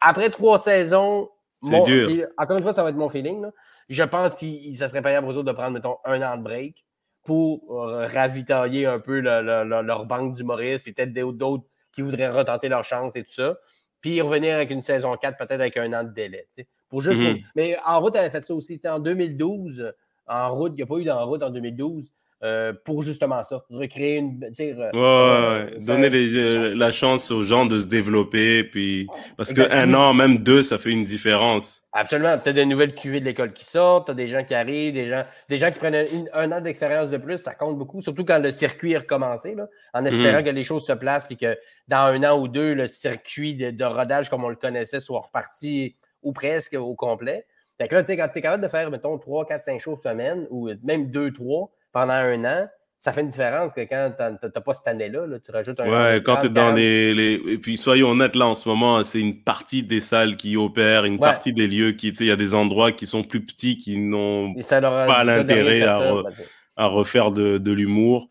B: Après trois saisons, encore une fois, ça va être mon feeling. Je pense que ça serait payable aux autres de prendre, mettons, un an de break pour euh, ravitailler un peu leur banque d'humoristes, puis peut-être d'autres qui voudraient retenter leur chance et tout ça. Puis revenir avec une saison 4, peut-être avec un an de délai. Pour juste mm-hmm. Mais en route, elle avait fait ça aussi. En 2012, en route, il n'y a pas eu d'en route en 2012. Euh, pour justement ça, recréer une.
A: Euh, ouais, donner euh, la chance aux gens de se développer, puis parce qu'un an, même deux, ça fait une différence.
B: Absolument. Tu as de nouvelles cuvées de l'école qui sortent, tu as des gens qui arrivent, des gens, des gens qui prennent un, an d'expérience de plus, ça compte beaucoup, surtout quand le circuit est recommencé, là, en mhm. espérant que les choses se placent, puis que dans un an ou deux, le circuit de, rodage comme on le connaissait soit reparti ou presque au complet. Fait que là, tu sais, quand tu es capable de faire, mettons, 3, 4, 5 shows semaine, ou même 2, 3, pendant un an, ça fait une différence que quand tu n'as pas cette année-là, tu rajoutes un.
A: Ouais, quand tu es dans les, Et puis soyons honnêtes, là en ce moment, c'est une partie des salles qui opèrent, une partie des lieux qui. Tu sais, il y a des endroits qui sont plus petits, qui n'ont pas l'intérêt à, refaire de, l'humour.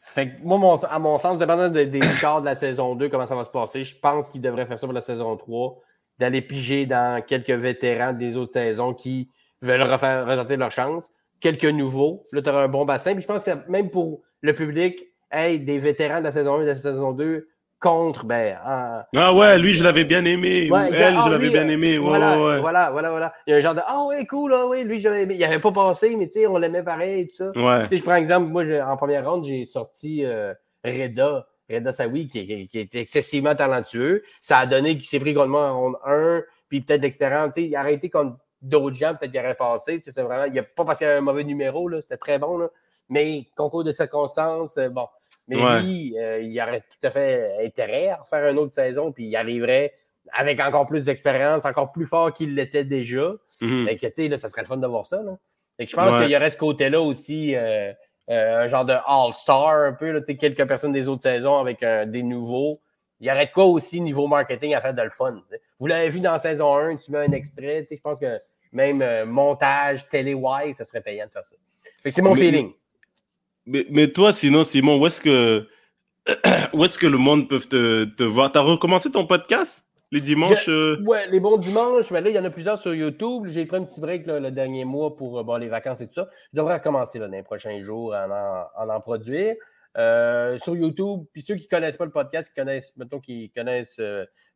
B: Fait que moi, à mon sens, dépendant des scores de la saison 2, comment ça va se passer, je pense qu'ils devraient faire ça pour la saison 3, d'aller piger dans quelques vétérans des autres saisons qui veulent refaire, retenter leur chance quelques nouveaux. Là, tu auras un bon bassin. Puis je pense que même pour le public, hey, des vétérans de la saison 1 et de la saison 2 contre, ben.
A: ah ouais, lui, je l'avais bien aimé. elle, je ah, l'avais bien aimé.
B: voilà, voilà, voilà, voilà. Il y a un genre de Ah ouais, cool, ah ouais, lui, j'avais aimé. Il n'avait pas passé, mais tu sais, on l'aimait pareil, tout ça.
A: Ouais.
B: je prends exemple, moi, en première ronde, j'ai sorti euh, Reda. Reda Sawi, qui, qui, était excessivement talentueux. Ça a donné qu'il s'est pris grandement en ronde 1, puis peut-être l'expérience. Il a arrêté contre d'autres gens, peut-être qu'il aurait passé. C'est vraiment, il n'y a pas parce qu'il y a un mauvais numéro, c'était très bon. Là. Mais concours de circonstances, euh, bon. Mais lui, euh, il aurait tout à fait intérêt à refaire une autre saison, puis il arriverait avec encore plus d'expérience, encore plus fort qu'il l'était déjà. Mm que, tu sais, ça serait le fun de voir ça. Là. je pense qu'il y aurait ce côté-là aussi, euh, un genre de all-star un peu, là, quelques personnes des autres saisons avec des nouveaux. Il y aurait de quoi aussi niveau marketing à faire de le fun. Vous l'avez vu dans saison 1, tu mets un extrait, je pense que même euh, montage, télé-wise, ça serait payant de faire ça. C'est mon feeling.
A: Mais, toi, sinon, Simon, où est-ce que, [CLEARS THROAT] où est-ce que le monde peut te, te voir? Tu as recommencé ton podcast les dimanches?
B: Euh? Ouais, les bons dimanches. Mais là, il y en a plusieurs sur YouTube. J'ai pris un petit break le dernier mois pour euh, bon, les vacances et tout ça. Je devrais recommencer là, dans les prochains jours à en, en, produire. sur YouTube, puis ceux qui ne connaissent pas le podcast, qui connaissent, mettons, qui connaissent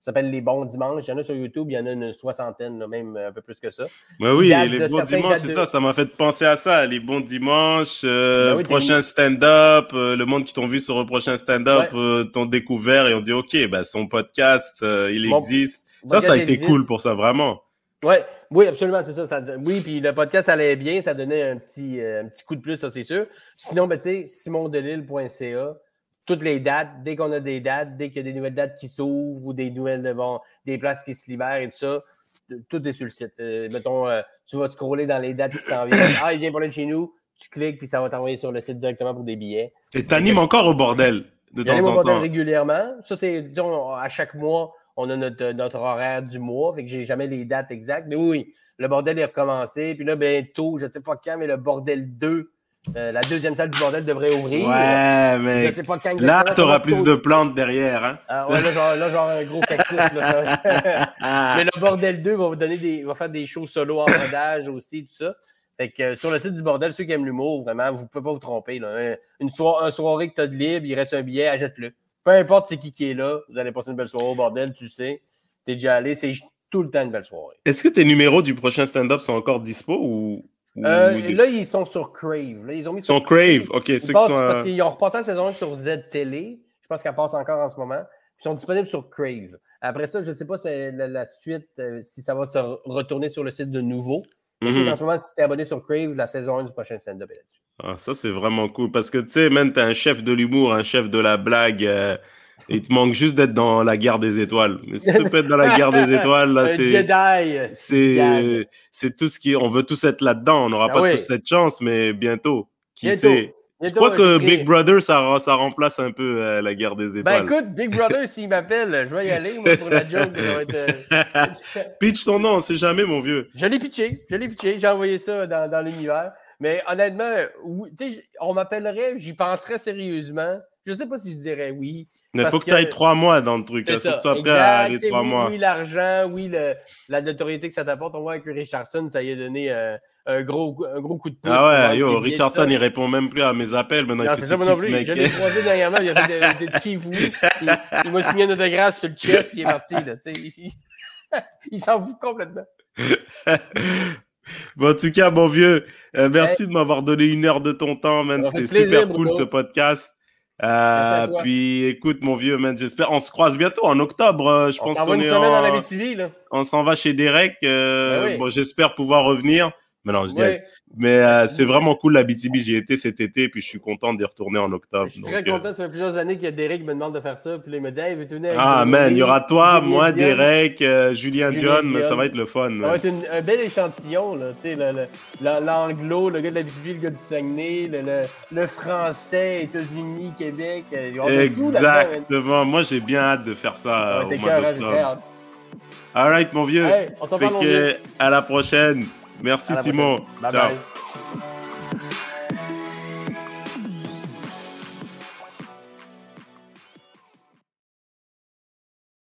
B: ça s'appelle Les Bons Dimanches. Il y en a sur YouTube, il y en a une soixantaine, même un peu plus que ça.
A: oui, Les Bons Dimanches, c'est ça, ça m'a fait penser à ça. Les Bons Dimanches, euh, ben prochain stand-up, euh, le monde qui t'ont vu sur le prochain stand-up euh, t'ont découvert et on dit, OK, bah, son podcast, il existe. ça, ça a été cool pour ça, vraiment.
B: Ouais, oui, absolument, c'est ça, Oui, puis le podcast allait bien, ça donnait un petit, un petit coup de plus, ça, c'est sûr. Sinon, ben, tu sais, simondelille.ca, toutes les dates, dès qu'on a des dates, dès qu'il y a des nouvelles dates qui s'ouvrent ou des nouvelles, bon, des places qui se libèrent et tout ça, tout est sur le site. Euh, mettons, euh, tu vas scroller dans les dates qui s'en viennent. [COUGHS] Ah, il vient pour de chez nous, tu cliques, puis ça va t'envoyer sur le site directement pour des billets.
A: Et t'animes encore au bordel de temps en temps. au bordel
B: régulièrement. Ça, c'est, disons, à chaque mois, on a notre, notre horaire du mois, fait que j'ai jamais les dates exactes. Mais oui, le bordel est recommencé. Puis là, bientôt, je sais pas quand, mais le bordel 2 euh, la deuxième salle du bordel devrait ouvrir.
A: Ouais, mais là, tu auras plus de plantes derrière. Hein?
B: Ah, ouais, là, genre, là, genre un gros cactus. Là, [LAUGHS] mais le bordel 2 va vous donner des, va faire des shows solo en rodage aussi, tout ça. Fait que euh, sur le site du bordel, ceux qui aiment l'humour, vraiment, vous ne pouvez pas vous tromper. Là. Une, soirée, une soirée que tu as de libre, il reste un billet, achète-le. Peu importe c'est qui qui est là, vous allez passer une belle soirée au bordel, tu le sais. Tu es déjà allé, c'est tout le temps une belle soirée.
A: Est-ce que tes numéros du prochain stand-up sont encore dispo ou,
B: euh, là, ils sont sur Crave. Là, ils ont mis
A: sur Crave, ok. Ceux qui sont,
B: Parce qu'ils ont repassé la saison 1 sur Z-Télé. Je pense qu'elle passe encore en ce moment. Ils sont disponibles sur Crave. Après ça, je ne sais pas si la, suite, euh, si ça va se retourner sur le site de nouveau. Mm -hmm. En ce moment, si tu es abonné sur Crave, la saison 1 du prochain stand-up est là-dessus.
A: Ah, ça, c'est vraiment cool. Parce que, tu sais, même, tu es un chef de l'humour, un chef de la blague. Euh, il te manque juste d'être dans la guerre des étoiles. Mais si tu peux être dans la guerre des étoiles, là, [LAUGHS] c'est. C'est, c'est tout ce qui. On veut tous être là-dedans. On n'aura ah pas tous cette chance, mais bientôt. Qui sait? Je crois que Big Brother, ça, ça remplace un peu euh, la guerre des ben, étoiles.
B: Ben écoute, Big Brother, s'il m'appelle, je vais y aller, moi, pour la joke.
A: Euh, [LAUGHS] Pitch ton nom, on sait jamais, mon vieux.
B: Je l'ai pitché, je l'ai pitché, j'ai envoyé ça dans, dans l'univers. Mais honnêtement, on m'appellerait, j'y penserais sérieusement. Je sais pas si je dirais oui.
A: Mais il faut que, tu ailles trois mois dans le truc. Il faut que tu sois prêt à aller trois
B: oui,
A: mois.
B: Oui, l'argent, oui, le, la notoriété que ça t'apporte. On voit que Richardson, ça y a donné euh, un, gros, un gros coup de pouce.
A: Ah ouais, yo, Richardson, il répond même plus à mes appels. Maintenant, non,
B: c'est ça, moi non plus. Je l'ai croisé dernièrement, il a fait des petits Il, il m'a signé un autographe sur le chest, il est parti. Là, il, il s'en fout complètement. [LAUGHS]
A: Bon, en tout cas, mon vieux, euh, merci de m'avoir donné une heure de ton temps, man. C'était super cool ce podcast. Euh, puis écoute, mon vieux, man, j'espère. On se croise bientôt en octobre. Euh, je pense qu'on est en... On s'en va chez Derek. Ben bon, j'espère pouvoir revenir. Mais non, je dis, mais euh, c'est vraiment cool la BTB. J'y étais cet été, puis je suis content d'y retourner en octobre. Je
B: suis très content. Ça fait plusieurs années que Derek me demande de faire ça. Puis il me dit, hey, veux-tu venir
A: Ah, man, il y aura toi, moi, Derek, euh, Julien, John, mais ça va être le fun.
B: Ça va être un bel échantillon, là. Tu sais, l'anglo, le, gars de la BTB, le gars du Saguenay, le, français, États-Unis, Québec.
A: Exactement. moi, j'ai bien hâte de faire ça. au mois d'octobre. All right, mon vieux.
B: Hey, on s'en parle,
A: À la prochaine. Merci Simon.
B: Bye
A: Ciao.
B: Bye.